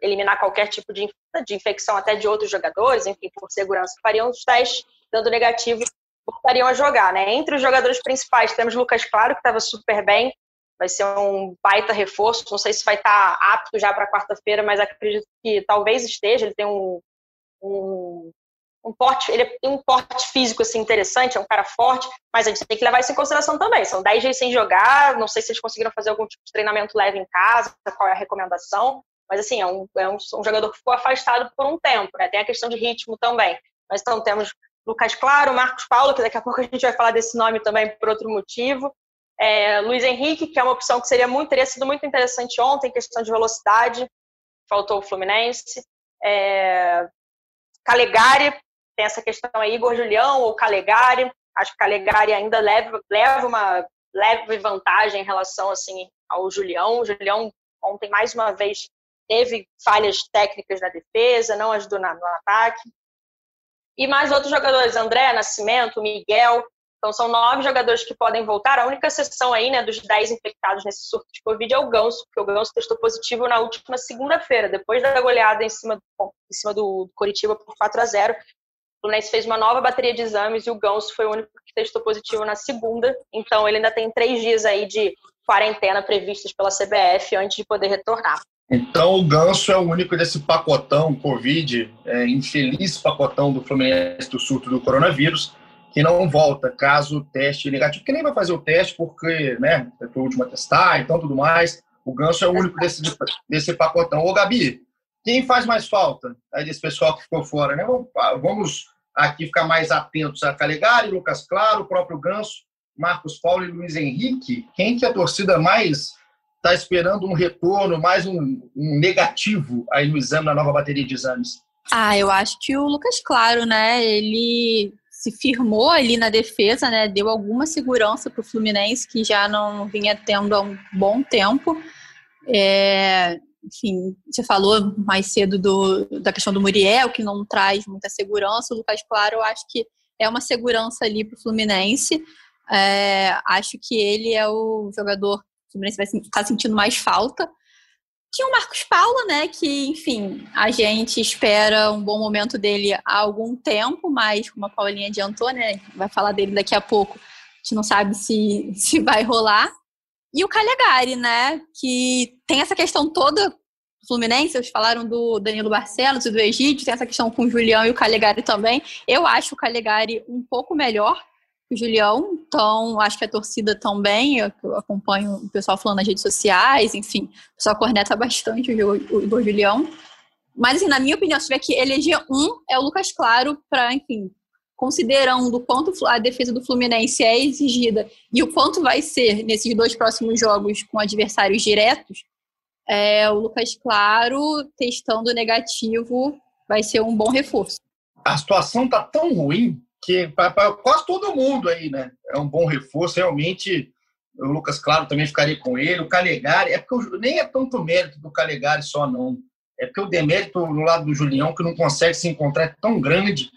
eliminar qualquer tipo de, de infecção até de outros jogadores, enfim, por segurança, fariam os testes, dando negativo, voltariam a jogar, né? Entre os jogadores principais, temos Lucas Claro, que estava super bem, vai ser um baita reforço, não sei se vai estar apto já para quarta-feira, mas acredito que talvez esteja, ele tem um, um um porte, ele tem um porte físico assim interessante, é um cara forte, mas a gente tem que levar isso em consideração também. São 10 dias sem jogar, não sei se eles conseguiram fazer algum tipo de treinamento leve em casa, qual é a recomendação, mas assim, é um, é um, um jogador que ficou afastado por um tempo, né? Tem a questão de ritmo também. Mas então temos Lucas Claro, Marcos Paulo, que daqui a pouco a gente vai falar desse nome também por outro motivo. É, Luiz Henrique, que é uma opção que seria muito, teria sido muito interessante ontem, questão de velocidade, faltou o Fluminense. É, Calegari, tem essa questão aí, Igor Julião ou Calegari. Acho que Calegari ainda leva, leva uma leve vantagem em relação assim ao Julião. O Julião ontem mais uma vez teve falhas técnicas na defesa, não ajudou no ataque. E mais outros jogadores, André, Nascimento, Miguel. Então são nove jogadores que podem voltar. A única exceção aí, né, dos dez infectados nesse surto de Covid é o Ganso, porque o Ganso testou positivo na última segunda-feira, depois da goleada em cima do, em cima do Coritiba por 4 a 0 o Fluminense fez uma nova bateria de exames e o Ganso foi o único que testou positivo na segunda. Então ele ainda tem três dias aí de quarentena previstos pela CBF antes de poder retornar. Então o Ganso é o único desse pacotão Covid, é, infeliz pacotão do Fluminense do surto do coronavírus, que não volta caso o teste negativo, que nem vai fazer o teste porque, né, foi o último a testar, então tudo mais. O Ganso é o único desse, desse pacotão. Ô, Gabi, quem faz mais falta aí desse pessoal que ficou fora, né? Vamos aqui ficar mais atentos a Calegari, Lucas Claro, o próprio Ganso, Marcos Paulo e Luiz Henrique. Quem que a torcida mais está esperando um retorno, mais um, um, negativo aí no exame, na nova bateria de exames? Ah, eu acho que o Lucas Claro, né? Ele se firmou ali na defesa, né? Deu alguma segurança para o Fluminense, que já não vinha tendo há um bom tempo. É, enfim, você falou mais cedo do, da questão do Muriel, que não traz muita segurança. O Lucas Claro, eu acho que é uma segurança ali para o Fluminense. É, acho que ele é o jogador que o Fluminense vai estar tá sentindo mais falta. Tinha o Marcos Paulo, né? Que, enfim, a gente espera um bom momento dele há algum tempo, mas como a Paulinha adiantou, né? Vai falar dele daqui a pouco. A gente não sabe se, se vai rolar. E o Calegari, né? Que tem essa questão toda Fluminense, vocês falaram do Danilo Barcelos e do Egídio, tem essa questão com o Julião e o Calegari também. Eu acho o Calegari um pouco melhor que o Julião, então acho que a torcida também, eu acompanho o pessoal falando nas redes sociais, enfim, o pessoal corneta bastante o, o Igor Julião. Mas, assim, na minha opinião, se tiver que eleger um, é o Lucas Claro, para, enfim, considerando quanto a defesa do Fluminense é exigida e o quanto vai ser nesses dois próximos jogos com adversários diretos, é, o Lucas Claro testando negativo vai ser um bom reforço. A situação tá tão ruim que para quase todo mundo aí, né? É um bom reforço, realmente. O Lucas Claro também ficaria com ele. O Calegari, é porque nem é tanto mérito do Calegari só, não. É porque o demérito do lado do Julião, que não consegue se encontrar, é tão grande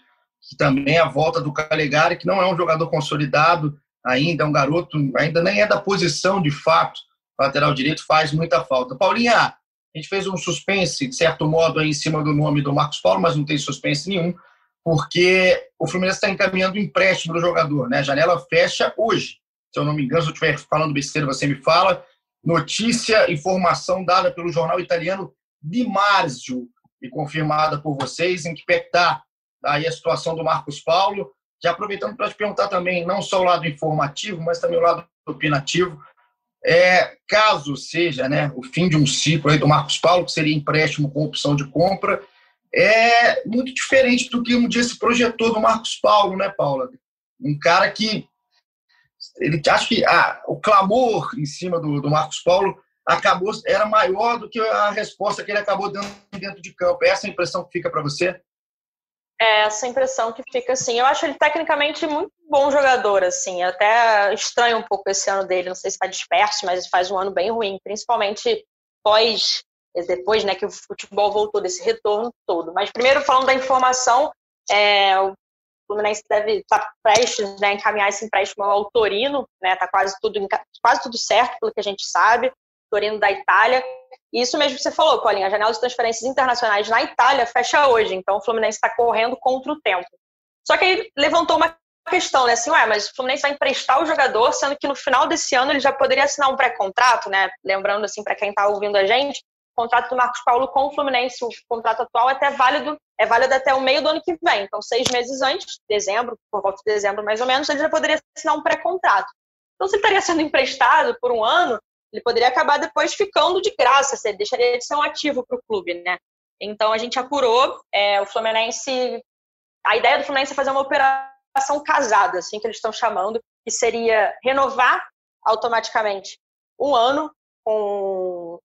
que também a volta do Calegari, que não é um jogador consolidado ainda, é um garoto, ainda nem é da posição de fato, lateral direito, faz muita falta. Paulinha, a gente fez um suspense, de certo modo, aí em cima do nome do Marcos Paulo, mas não tem suspense nenhum, porque o Fluminense está encaminhando o empréstimo do jogador, né? A janela fecha hoje. Se eu não me engano, se eu estiver falando besteira, você me fala. Notícia, informação dada pelo jornal italiano Di Marzio e confirmada por vocês, em que está aí a situação do Marcos Paulo. Já aproveitando para te perguntar também, não só o lado informativo, mas também o lado opinativo. É, caso seja né, o fim de um ciclo aí do Marcos Paulo, que seria empréstimo com opção de compra, é muito diferente do que um dia se projetou do Marcos Paulo, né, Paula? Um cara que ele acho que ah, o clamor em cima do, do Marcos Paulo acabou era maior do que a resposta que ele acabou dando dentro de campo. É essa a impressão que fica para você? É essa impressão que fica assim. Eu acho ele tecnicamente muito bom jogador, assim. Até estranho um pouco esse ano dele. Não sei se está disperso, mas faz um ano bem ruim, principalmente pós depois, né, que o futebol voltou desse retorno todo. Mas primeiro falando da informação, é, o Fluminense deve estar tá prestes né, encaminhar esse empréstimo ao Torino, né? Está quase tudo quase tudo certo, pelo que a gente sabe. Torino da Itália. E isso mesmo que você falou, Paulinha, a janela de transferências internacionais na Itália fecha hoje, então o Fluminense está correndo contra o tempo. Só que aí levantou uma questão, né? Assim, ué, mas o Fluminense vai emprestar o jogador, sendo que no final desse ano ele já poderia assinar um pré-contrato, né? Lembrando, assim, para quem está ouvindo a gente, o contrato do Marcos Paulo com o Fluminense, o contrato atual é até válido, é válido até o meio do ano que vem. Então, seis meses antes, dezembro, por volta de dezembro mais ou menos, ele já poderia assinar um pré-contrato. Então, se ele estaria sendo emprestado por um ano, ele poderia acabar depois ficando de graça, ele deixaria de ser um ativo para o clube, né? Então a gente apurou, é, o Fluminense, a ideia do Fluminense é fazer uma operação casada, assim que eles estão chamando, que seria renovar automaticamente um ano com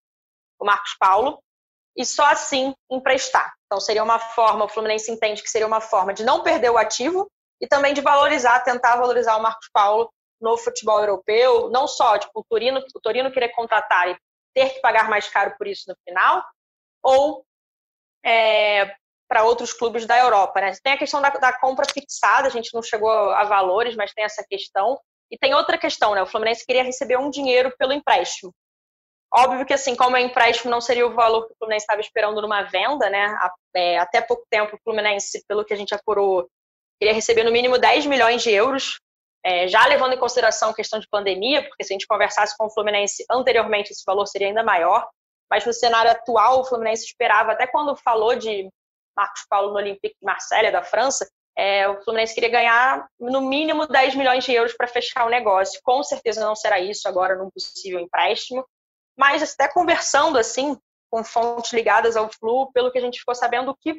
o Marcos Paulo e só assim emprestar. Então seria uma forma, o Fluminense entende que seria uma forma de não perder o ativo e também de valorizar, tentar valorizar o Marcos Paulo no futebol europeu, não só tipo, o, Torino, o Torino querer contratar e ter que pagar mais caro por isso no final, ou é, para outros clubes da Europa. Né? Tem a questão da, da, compra fixada, a gente não chegou a valores, mas tem essa questão. E tem outra questão, né? O Fluminense queria receber um dinheiro pelo empréstimo. Óbvio que, assim, como é empréstimo, não seria o valor que o Fluminense estava esperando numa venda, né? É, até pouco tempo, o Fluminense, pelo que a gente apurou, queria receber no mínimo 10 milhões de euros, é, já levando em consideração a questão de pandemia, porque se a gente conversasse com o Fluminense anteriormente, esse valor seria ainda maior. Mas no cenário atual, o Fluminense esperava, até quando falou de Marcos Paulo no Olympique de Marselha, da França, é, o Fluminense queria ganhar no mínimo 10 milhões de euros para fechar o negócio. Com certeza não será isso agora num possível empréstimo. Mas até conversando assim com fontes ligadas ao Flu, pelo que a gente ficou sabendo, o que,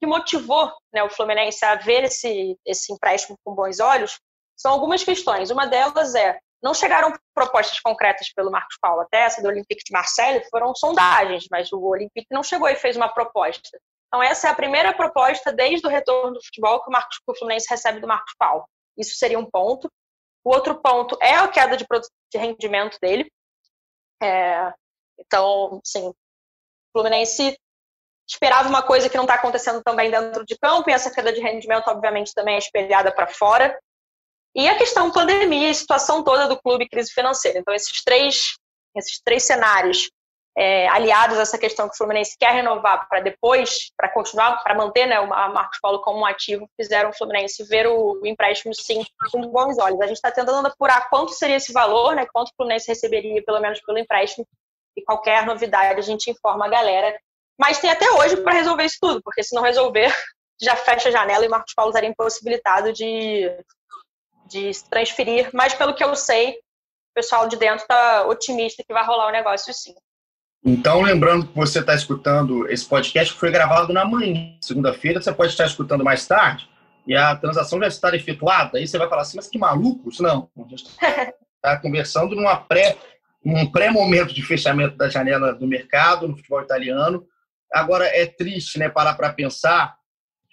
que motivou né, o Fluminense a ver esse, esse empréstimo com bons olhos são algumas questões. Uma delas é, não chegaram propostas concretas pelo Marcos Paulo, até essa do Olympique de Marseille foram sondagens, mas o Olympique não chegou e fez uma proposta. Então essa é a primeira proposta desde o retorno do futebol que o, Marcos, que o Fluminense recebe do Marcos Paulo. Isso seria um ponto. O outro ponto é a queda de, de rendimento dele. É, então, sim, Fluminense esperava uma coisa que não está acontecendo também dentro de campo, e essa queda de rendimento, obviamente, também é espelhada para fora. E a questão pandemia e situação toda do clube crise financeira. Então, esses três, esses três cenários é, aliados a essa questão que o Fluminense quer renovar para depois, para continuar, para manter né, o Marcos Paulo como um ativo, fizeram o Fluminense ver o, o empréstimo sim com bons olhos. A gente está tentando apurar quanto seria esse valor, né, quanto o Fluminense receberia pelo menos pelo empréstimo, e qualquer novidade a gente informa a galera. Mas tem até hoje para resolver isso tudo, porque se não resolver, já fecha a janela e o Marcos Paulo estaria impossibilitado de, de se transferir. Mas pelo que eu sei, o pessoal de dentro está otimista que vai rolar o negócio sim. Então, lembrando que você está escutando esse podcast que foi gravado na manhã, segunda-feira, você pode estar escutando mais tarde e a transação já está efetuada. Aí você vai falar assim, mas que malucos? Não, a gente está conversando numa pré um pré-momento de fechamento da janela do mercado no futebol italiano. Agora, é triste né, parar para pensar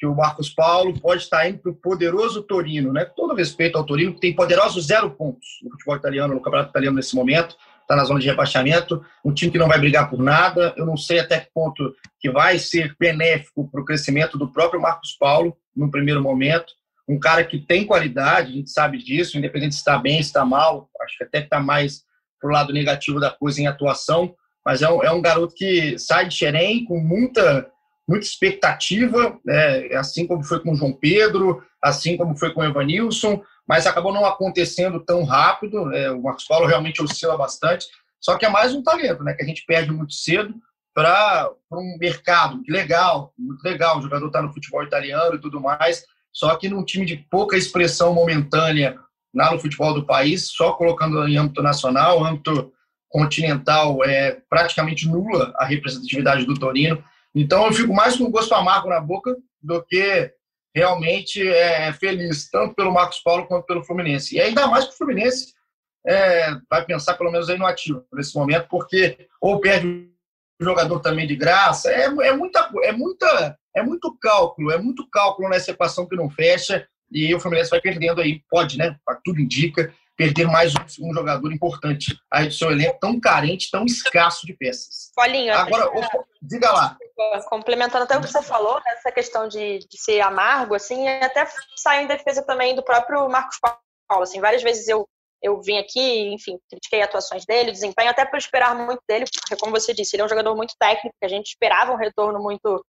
que o Marcos Paulo pode estar indo para o poderoso Torino, né? Todo respeito ao Torino, que tem poderosos zero pontos no futebol italiano, no campeonato italiano nesse momento, está na zona de rebaixamento, um time que não vai brigar por nada. Eu não sei até que ponto que vai ser benéfico para o crescimento do próprio Marcos Paulo no primeiro momento. Um cara que tem qualidade, a gente sabe disso, independente se está bem, se está mal, acho que até está mais para o lado negativo da coisa em atuação, mas é um, é um garoto que sai de Xerém com muita, muita expectativa, né? assim como foi com o João Pedro, assim como foi com o Evanilson, mas acabou não acontecendo tão rápido. Né? O Marcos Paulo realmente oscila bastante, só que é mais um talento, né? que a gente perde muito cedo para um mercado legal, muito legal. O jogador está no futebol italiano e tudo mais, só que num time de pouca expressão momentânea lá no futebol do país, só colocando em âmbito nacional, âmbito continental é praticamente nula a representatividade do Torino. Então eu fico mais com gosto amargo na boca do que realmente é, feliz, tanto pelo Marcos Paulo quanto pelo Fluminense. E ainda mais que o Fluminense é, vai pensar pelo menos aí no ativo nesse momento, porque ou perde o jogador também de graça, é, é, muita, é, muita, é muito cálculo, é muito cálculo nessa equação que não fecha, e o Fluminense vai perdendo aí, pode, né? Tudo indica, perder mais um, um jogador importante aí do seu elenco tão carente, tão escasso de peças. Paulinho, agora, diga lá. Complementando até o que você falou, né, essa questão de, de ser amargo, assim, até saiu em defesa também do próprio Marcos Paulo. Assim, várias vezes eu, eu vim aqui, enfim, critiquei atuações dele, desempenho, até por esperar muito dele, porque, como você disse, ele é um jogador muito técnico, que a gente esperava um retorno muito,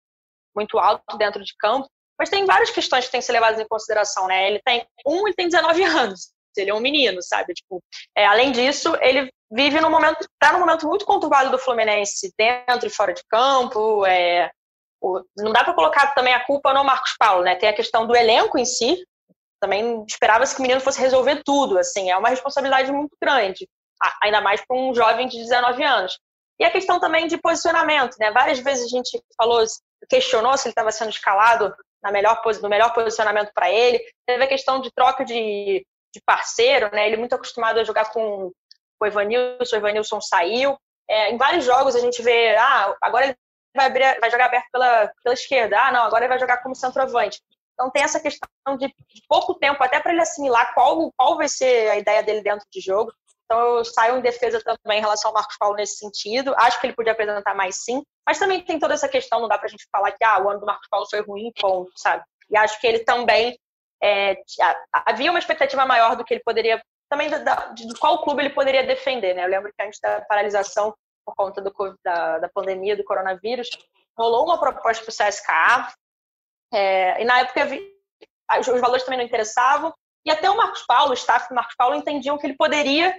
muito alto dentro de campo. Mas tem várias questões que têm que ser levadas em consideração, né? Ele tem um e tem 19 anos. Ele é um menino, sabe? Tipo, é, além disso, ele vive num momento, está num momento muito conturbado do Fluminense, dentro e fora de campo. É, o, não dá para colocar também a culpa no Marcos Paulo, né? Tem a questão do elenco em si. Também esperava-se que o menino fosse resolver tudo, assim, é uma responsabilidade muito grande, ainda mais para um jovem de 19 anos. E a questão também de posicionamento, né? Várias vezes a gente falou, questionou se ele estava sendo escalado na melhor, no melhor posicionamento para ele. Teve a questão de troca de, de parceiro, né? Ele é muito acostumado a jogar com o Evanilson, o Evanilson saiu. É, em vários jogos a gente vê, ah, agora ele vai, abrir, vai jogar aberto pela, pela esquerda, ah, não, agora ele vai jogar como centroavante. Então tem essa questão de, de pouco tempo até para ele assimilar qual, qual vai ser a ideia dele dentro de jogo. Então eu saio em defesa também em relação ao Marcos Paulo nesse sentido. Acho que ele podia apresentar mais sim, Mas também tem toda essa questão, não dá pra gente falar que ah, o ano do Marcos Paulo foi ruim, ponto, sabe? E acho que ele também é, havia uma expectativa maior do que ele poderia, também de, qual clube ele poderia defender, né? Eu lembro que antes da paralisação por conta do, da, da pandemia do coronavírus, rolou uma proposta para o CSKA, é, e na época os, os valores também não interessavam, e até o Marcos Paulo, o staff do Marcos Paulo, entendiam que ele poderia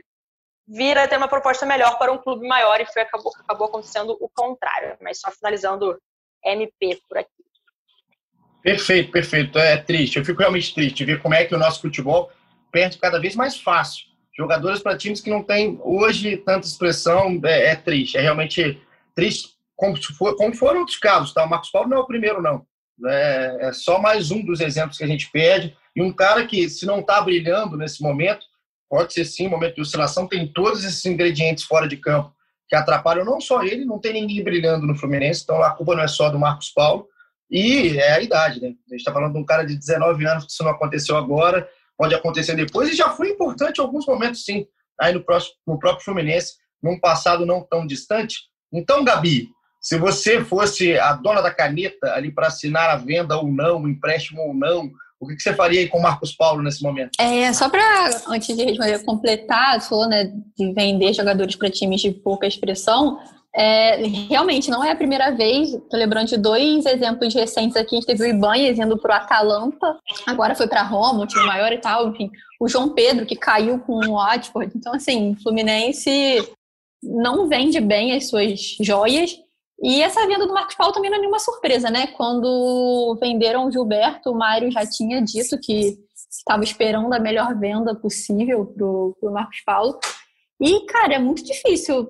vir a ter uma proposta melhor para um clube maior, e foi, acabou, acabou acontecendo o contrário. Mas só finalizando MP por aqui. Perfeito, perfeito. É triste. Eu fico realmente triste ver como é que o nosso futebol perde cada vez mais fácil. Jogadores para times que não têm hoje tanta expressão é, é triste. É realmente triste, como, for, como foram outros casos. Tá? O Marcos Paulo não é o primeiro, não. É, é só mais um dos exemplos que a gente perde. E um cara que, se não está brilhando nesse momento, pode ser sim momento de oscilação, tem todos esses ingredientes fora de campo que atrapalham não só ele, não tem ninguém brilhando no Fluminense, então a culpa não é só do Marcos Paulo, e é a idade, né? A gente está falando de um cara de 19 anos, que isso não aconteceu agora, pode acontecer depois, e já foi importante em alguns momentos, sim, aí no, próximo, no próprio Fluminense, num passado não tão distante. Então, Gabi, se você fosse a dona da caneta ali para assinar a venda ou não, o empréstimo ou não, o que, você faria aí com o Marcos Paulo nesse momento? É, só para, antes de responder, completar, você falou né, de vender jogadores para times de pouca expressão. É, realmente, não é a primeira vez. Estou lembrando de dois exemplos recentes aqui. A gente teve o Ibanez indo para o Atalanta, agora foi para Roma, um time maior e tal. Enfim, o João Pedro, que caiu com o Watford. Então, assim, o Fluminense não vende bem as suas joias. E essa venda do Marcos Paulo também não é nenhuma surpresa, né? Quando venderam o Gilberto, o Mário já tinha dito que estava esperando a melhor venda possível para o Marcos Paulo. E, cara, é muito difícil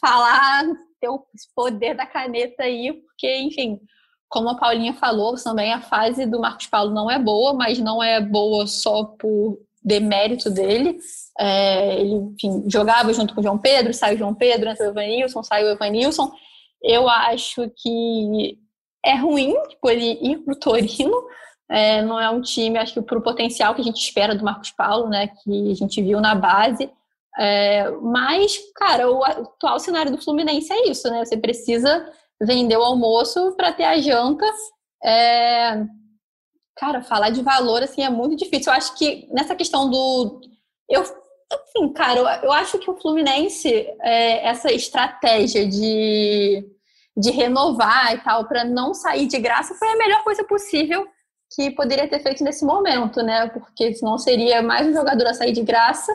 falar, ter o poder da caneta aí, porque, enfim, como a Paulinha falou, também a fase do Marcos Paulo não é boa, mas não é boa só por demérito dele. É, ele, enfim, jogava junto com o João Pedro, sai o João Pedro, entra o Evanilson, sai o Evanilson. Eu acho que é ruim tipo, ele ir pro Torino. É, não é um time, acho que pro potencial que a gente espera do Marcos Paulo, né? Que a gente viu na base. É, mas, cara, o atual cenário do Fluminense é isso, né? Você precisa vender o almoço para ter a janta. É... Cara, falar de valor assim é muito difícil. Eu acho que nessa questão do. Eu, assim, cara, eu, eu acho que o Fluminense, é, essa estratégia de, de renovar e tal, para não sair de graça, foi a melhor coisa possível que poderia ter feito nesse momento, né? Porque senão seria mais um jogador a sair de graça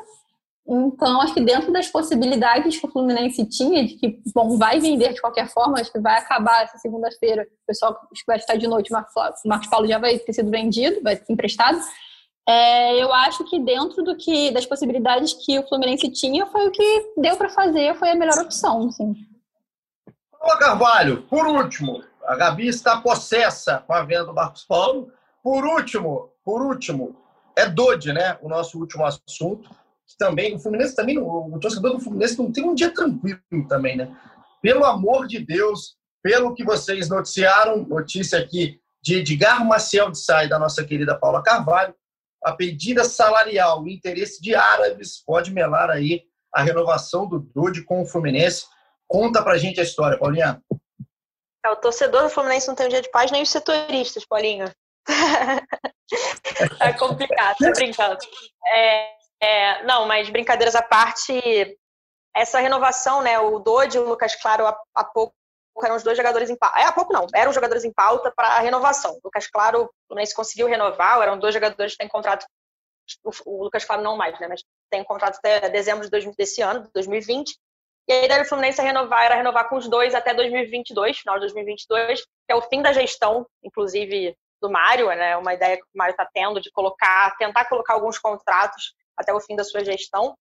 então, acho que dentro das possibilidades que o Fluminense tinha, de que, bom, vai vender de qualquer forma, acho que vai acabar essa segunda-feira, o pessoal que vai estar de noite, o Marcos Paulo já vai ter sido vendido, vai ser emprestado. É, eu acho que dentro do que das possibilidades que o Fluminense tinha, foi o que deu para fazer, foi a melhor opção, sim. Ô, Carvalho, por último, a Gabi está possessa com a venda do Marcos Paulo. Por último, por último, é Dodi, né? O nosso último assunto também, o Fluminense também, o torcedor do Fluminense não tem um dia tranquilo também, né? Pelo amor de Deus, pelo que vocês noticiaram, notícia aqui de Edgar Maciel de Sai, da nossa querida Paula Carvalho, a pedida salarial, o interesse de árabes pode melar aí a renovação do Dude com o Fluminense. Conta pra gente a história, Paulinha. É, o torcedor do Fluminense não tem um dia de paz, nem os setoristas, Paulinha. é complicado, tô brincando. É, é, não, mas brincadeiras à parte, essa renovação, né? O Dodi e o Lucas Claro há, pouco eram os dois jogadores em pauta. É, há pouco não, eram jogadores em pauta para a renovação. O Lucas Claro, o Fluminense conseguiu renovar, eram dois jogadores que têm contrato. O, o Lucas Claro não mais, né? Mas tem contrato até dezembro de desse ano, 2020. E a ideia do Fluminense renovar, era renovar com os dois até 2022, final de 2022, que é o fim da gestão, inclusive do Mário, né? Uma ideia que o Mário está tendo de colocar, tentar colocar alguns contratos até o fim da sua gestão.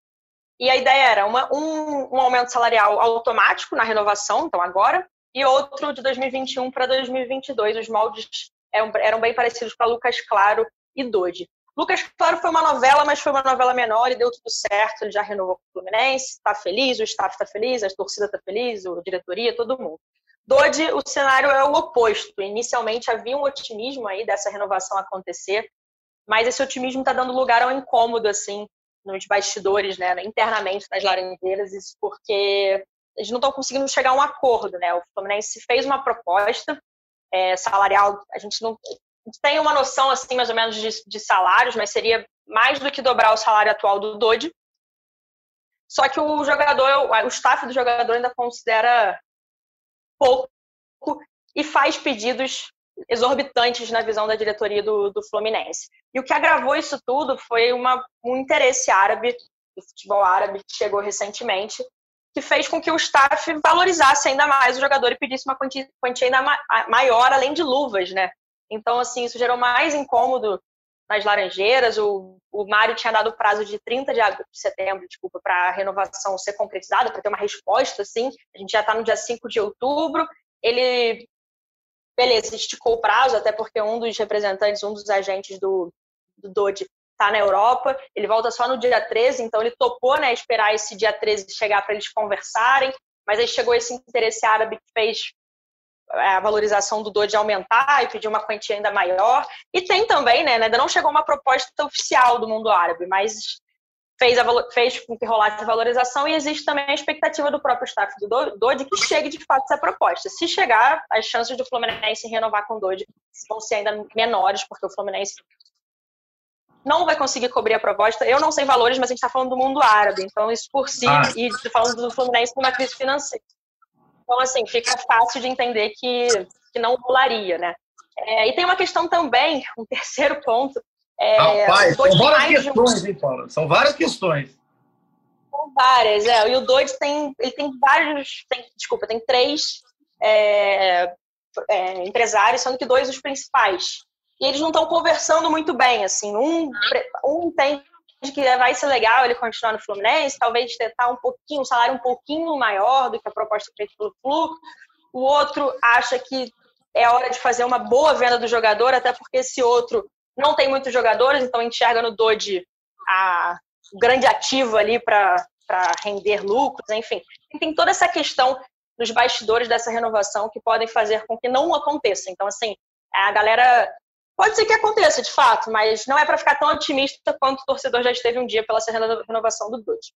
E a ideia era uma, um, um aumento salarial automático na renovação, então agora, e outro de 2021 para 2022. Os moldes eram, eram bem parecidos para Lucas Claro e Dodi. Lucas Claro foi uma novela, mas foi uma novela menor e deu tudo certo. Ele já renovou com o Fluminense, está feliz, o staff está feliz, a torcida está feliz, a diretoria, todo mundo. Dodi, o cenário é o oposto. Inicialmente havia um otimismo aí dessa renovação acontecer, mas esse otimismo está dando lugar ao incômodo, assim, nos bastidores, né, internamente nas Laranjeiras, isso porque eles não estão conseguindo chegar a um acordo, né? O Fluminense fez uma proposta é, salarial, a gente não tem uma noção assim mais ou menos de, de salários, mas seria mais do que dobrar o salário atual do Dodi. Só que o jogador, o staff do jogador ainda considera pouco e faz pedidos exorbitantes na visão da diretoria do, do Fluminense. E o que agravou isso tudo foi uma, um interesse árabe, do futebol árabe, que chegou recentemente, que fez com que o staff valorizasse ainda mais o jogador e pedisse uma quantia, quantia ainda maior, além de luvas, né? Então, assim, isso gerou mais incômodo nas Laranjeiras. O, o Mário tinha dado prazo de 30 de, de setembro, desculpa, para a renovação ser concretizada, para ter uma resposta, assim. A gente já está no dia 5 de outubro. Ele beleza, esticou o prazo, até porque um dos representantes, um dos agentes do, do DOD está na Europa, ele volta só no dia 13, então ele topou né, esperar esse dia 13 chegar para eles conversarem, mas aí chegou esse interesse árabe que fez é, a valorização do DOD aumentar e pedir uma quantia ainda maior. E tem também, né, ainda não chegou uma proposta oficial do mundo árabe, mas fez, a, fez com que rolasse a valorização e existe também a expectativa do próprio staff do Dodi que chegue de fato essa proposta. Se chegar, as chances do Fluminense renovar com o Dodi vão ser ainda menores, porque o Fluminense não vai conseguir cobrir a proposta. Eu não sei valores, mas a gente está falando do mundo árabe, então isso por si, ah. e falando do Fluminense numa crise financeira. Então, assim, fica fácil de entender que, que não rolaria, né? É, e tem uma questão também, um terceiro ponto, é, Rapaz, são várias questões, de... hein, Paulo? São várias questões. São várias, é. E o Doide tem, ele tem vários, tem, desculpa, tem três é, é, empresários, sendo que dois os principais. E eles não estão conversando muito bem, assim. Um, um tem que vai ser legal ele continuar no Fluminense, talvez tentar um pouquinho, um salário um pouquinho maior do que a proposta feita pelo Flu. O outro acha que é hora de fazer uma boa venda do jogador, até porque esse outro não tem muitos jogadores, então enxerga no Dodge a, o grande ativo ali para render lucros, enfim. Tem toda essa questão nos bastidores dessa renovação que podem fazer com que não aconteça. Então, assim, a galera. Pode ser que aconteça, de fato, mas não é para ficar tão otimista quanto o torcedor já esteve um dia pela renovação do Dodge.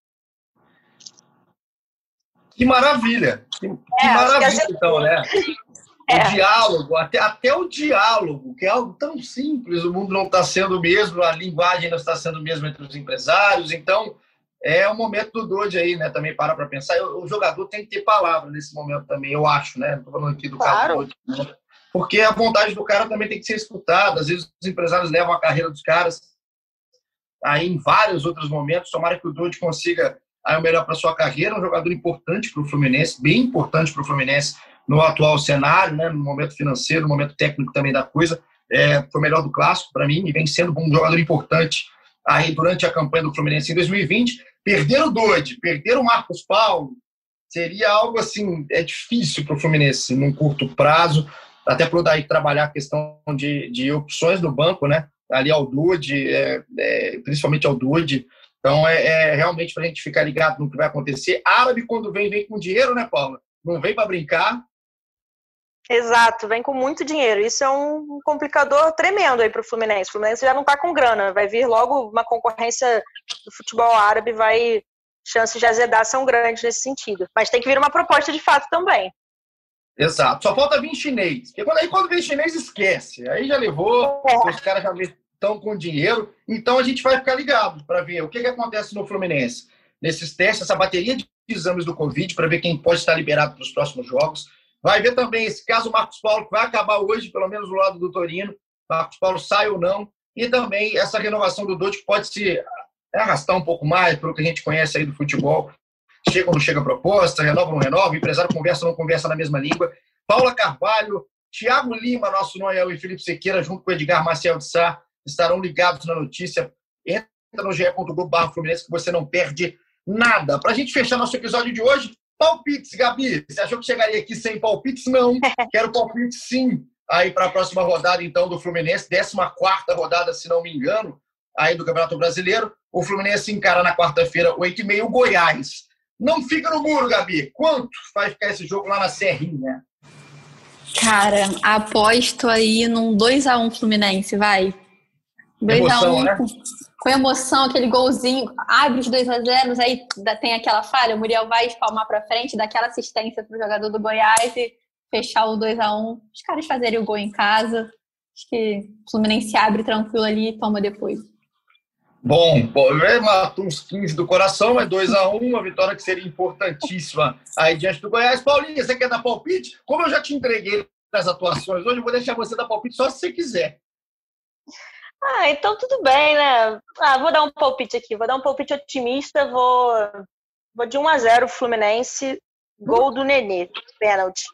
Que maravilha! Que, é, que maravilha, então, né? É. O diálogo, até, até o diálogo, que é algo tão simples, o mundo não está sendo o mesmo, a linguagem não está sendo o mesmo entre os empresários, então é o momento do Dodge aí, né? Também para para pensar. O jogador tem que ter palavra nesse momento também, eu acho, né? Estou falando aqui do claro. caso do Dodge, né? Porque a vontade do cara também tem que ser escutada. Às vezes os empresários levam a carreira dos caras aí em vários outros momentos. Tomara que o Dodge consiga aí o melhor para sua carreira. Um jogador importante para o Fluminense, bem importante para o Fluminense no atual cenário, né, no momento financeiro, no momento técnico também da coisa. É, foi o melhor do clássico para mim e vem sendo um jogador importante aí durante a campanha do Fluminense em 2020. Perder o Dodi, perder o Marcos Paulo, seria algo assim, é difícil para o Fluminense num curto prazo, até para Daí trabalhar a questão de, de opções do banco, né? Ali ao Dude, é, é, principalmente ao Dude. Então é, é realmente para a gente ficar ligado no que vai acontecer. Árabe, quando vem, vem com dinheiro, né, Paula? Não vem para brincar. Exato, vem com muito dinheiro. Isso é um complicador tremendo aí para o Fluminense. O Fluminense já não está com grana, vai vir logo uma concorrência do futebol árabe, vai chances de azedar são grandes nesse sentido. Mas tem que vir uma proposta de fato também. Exato. Só falta vir chinês. Porque quando, aí quando vem chinês, esquece. Aí já levou, é. os caras já estão com dinheiro. Então a gente vai ficar ligado para ver o que, que acontece no Fluminense. Nesses testes, essa bateria de exames do Covid, para ver quem pode estar liberado para os próximos jogos Vai ver também esse caso Marcos Paulo, que vai acabar hoje, pelo menos do lado do Torino. Marcos Paulo sai ou não. E também essa renovação do que pode se arrastar um pouco mais, pelo que a gente conhece aí do futebol. Chega ou não chega a proposta, renova ou não renova, empresário conversa ou não conversa na mesma língua. Paula Carvalho, Thiago Lima, nosso Noel e Felipe Sequeira, junto com Edgar Marcel de Sá, estarão ligados na notícia. Entra no ge.globo Fluminense que você não perde nada. Para a gente fechar nosso episódio de hoje, Palpites, Gabi. Você achou que chegaria aqui sem palpites? Não. Quero palpite sim. Aí para a próxima rodada, então, do Fluminense, 14 rodada, se não me engano, aí do Campeonato Brasileiro. O Fluminense encara na quarta-feira, 8h30, o Goiás. Não fica no muro, Gabi. Quanto vai ficar esse jogo lá na Serrinha? Cara, aposto aí num 2x1 Fluminense, vai. 2x1 um, né? com emoção, aquele golzinho, abre os 2x0, aí tem aquela falha, o Muriel vai espalmar para frente, dá aquela assistência pro jogador do Goiás e fechar o 2x1. Os caras fazerem o gol em casa. Acho que o Fluminense abre tranquilo ali e toma depois. Bom, matou uns 15 do coração, é 2x1, uma vitória que seria importantíssima aí diante do Goiás. Paulinha, você quer dar palpite? Como eu já te entreguei nas atuações hoje, eu vou deixar você dar palpite só se você quiser. Ah, então tudo bem, né? Ah, vou dar um palpite aqui, vou dar um palpite otimista, vou, vou de 1 a 0 Fluminense, gol do Nenê, pênalti.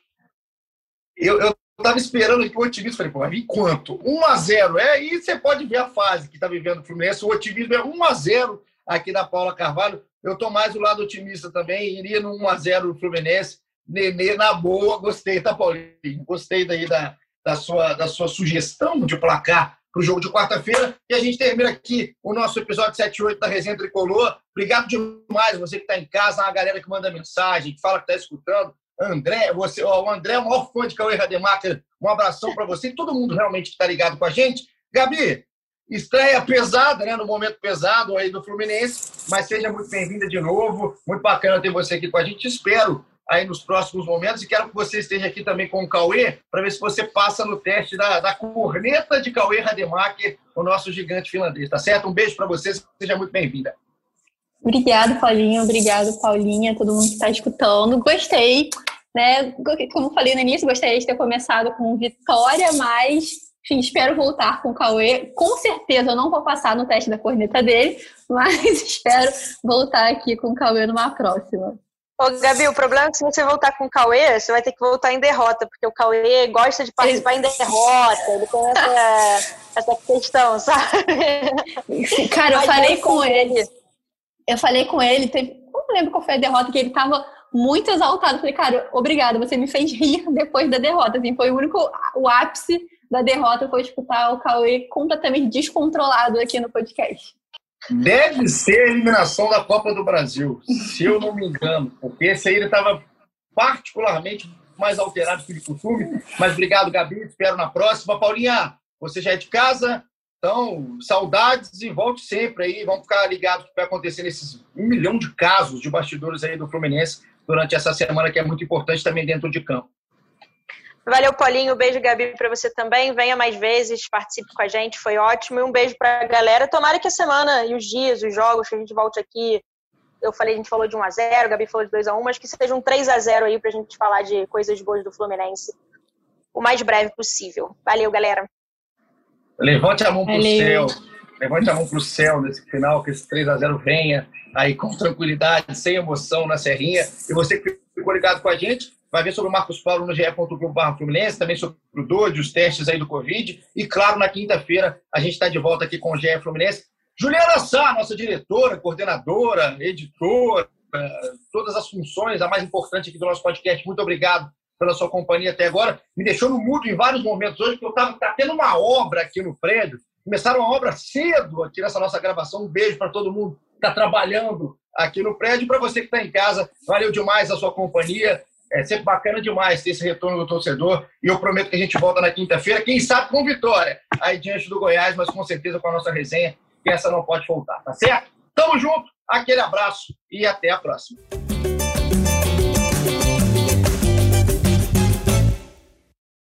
Eu, eu tava esperando aqui o otimismo, falei, pô, vir quanto? 1 a 0 é, e você pode ver a fase que tá vivendo o Fluminense, o otimismo é 1 a 0 aqui da Paula Carvalho. Eu tô mais do lado otimista também, iria no 1 a 0 do Fluminense. Nenê na boa, gostei, tá, Paulinho? Gostei daí da, da, sua, da sua sugestão de placar para o jogo de quarta-feira. E a gente termina aqui o nosso episódio 78 da Resenha Tricolor. Obrigado demais, você que está em casa, a galera que manda mensagem, que fala que está escutando. André, você, ó, o André é o maior fã de Cauê Rademacher. Um abração para você e todo mundo realmente que está ligado com a gente. Gabi, estreia pesada, né, no momento pesado aí do Fluminense, mas seja muito bem-vinda de novo. Muito bacana ter você aqui com a gente. Espero aí nos próximos momentos e quero que você esteja aqui também com o Cauê para ver se você passa no teste da, da corneta de Cauê Rademacher, o nosso gigante finlandês, tá certo? Um beijo para você, seja muito bem-vinda. Obrigado, Paulinho. Obrigado, Paulinha, todo mundo que está escutando. Gostei, né? Como falei no início, gostaria de ter começado com vitória, mas enfim, espero voltar com o Cauê. Com certeza eu não vou passar no teste da corneta dele, mas espero voltar aqui com o Cauê numa próxima. Ô, Gabi, o problema é que se você voltar com o Cauê, você vai ter que voltar em derrota, porque o Cauê gosta de participar em derrota, ele tem essa, essa questão, sabe? Cara, eu Mas falei com ele. Eu falei com ele, teve, não lembro qual foi a derrota, que ele tava muito exaltado. Falei, cara, obrigado, você me fez rir depois da derrota. Assim, foi o único, o ápice da derrota foi escutar o Cauê completamente descontrolado aqui no podcast. Deve ser a eliminação da Copa do Brasil, se eu não me engano, porque esse aí ele estava particularmente mais alterado que de costume. Mas obrigado, Gabi. Espero na próxima. Paulinha, você já é de casa, então saudades e volte sempre aí. Vamos ficar ligados que vai acontecer nesses um milhão de casos de bastidores aí do Fluminense durante essa semana, que é muito importante também dentro de campo. Valeu, Paulinho. Beijo, Gabi, para você também. Venha mais vezes, participe com a gente, foi ótimo. E um beijo para a galera. Tomara que a semana e os dias, os jogos, que a gente volte aqui. Eu falei, a gente falou de 1x0, Gabi falou de 2x1, mas que seja um 3x0 aí para a gente falar de coisas boas do Fluminense o mais breve possível. Valeu, galera. Levante a mão para o céu. Levante a mão para o céu nesse final, que esse 3x0 venha aí com tranquilidade, sem emoção na serrinha. E você que ficou ligado com a gente, vai ver sobre o Marcos Paulo no ge.globo.br Fluminense, também sobre o Dodge, os testes aí do Covid. E, claro, na quinta-feira a gente está de volta aqui com o GE Fluminense. Juliana Sá, nossa diretora, coordenadora, editora, todas as funções, a mais importante aqui do nosso podcast. Muito obrigado pela sua companhia até agora. Me deixou no mudo em vários momentos hoje, porque eu estava tá tendo uma obra aqui no prédio. Começaram a obra cedo aqui nessa nossa gravação. Um beijo para todo mundo que está trabalhando aqui no prédio. Para você que está em casa, valeu demais a sua companhia. É sempre bacana demais ter esse retorno do torcedor. E eu prometo que a gente volta na quinta-feira, quem sabe com vitória, aí diante do Goiás, mas com certeza com a nossa resenha, que essa não pode faltar, tá certo? Tamo junto, aquele abraço e até a próxima.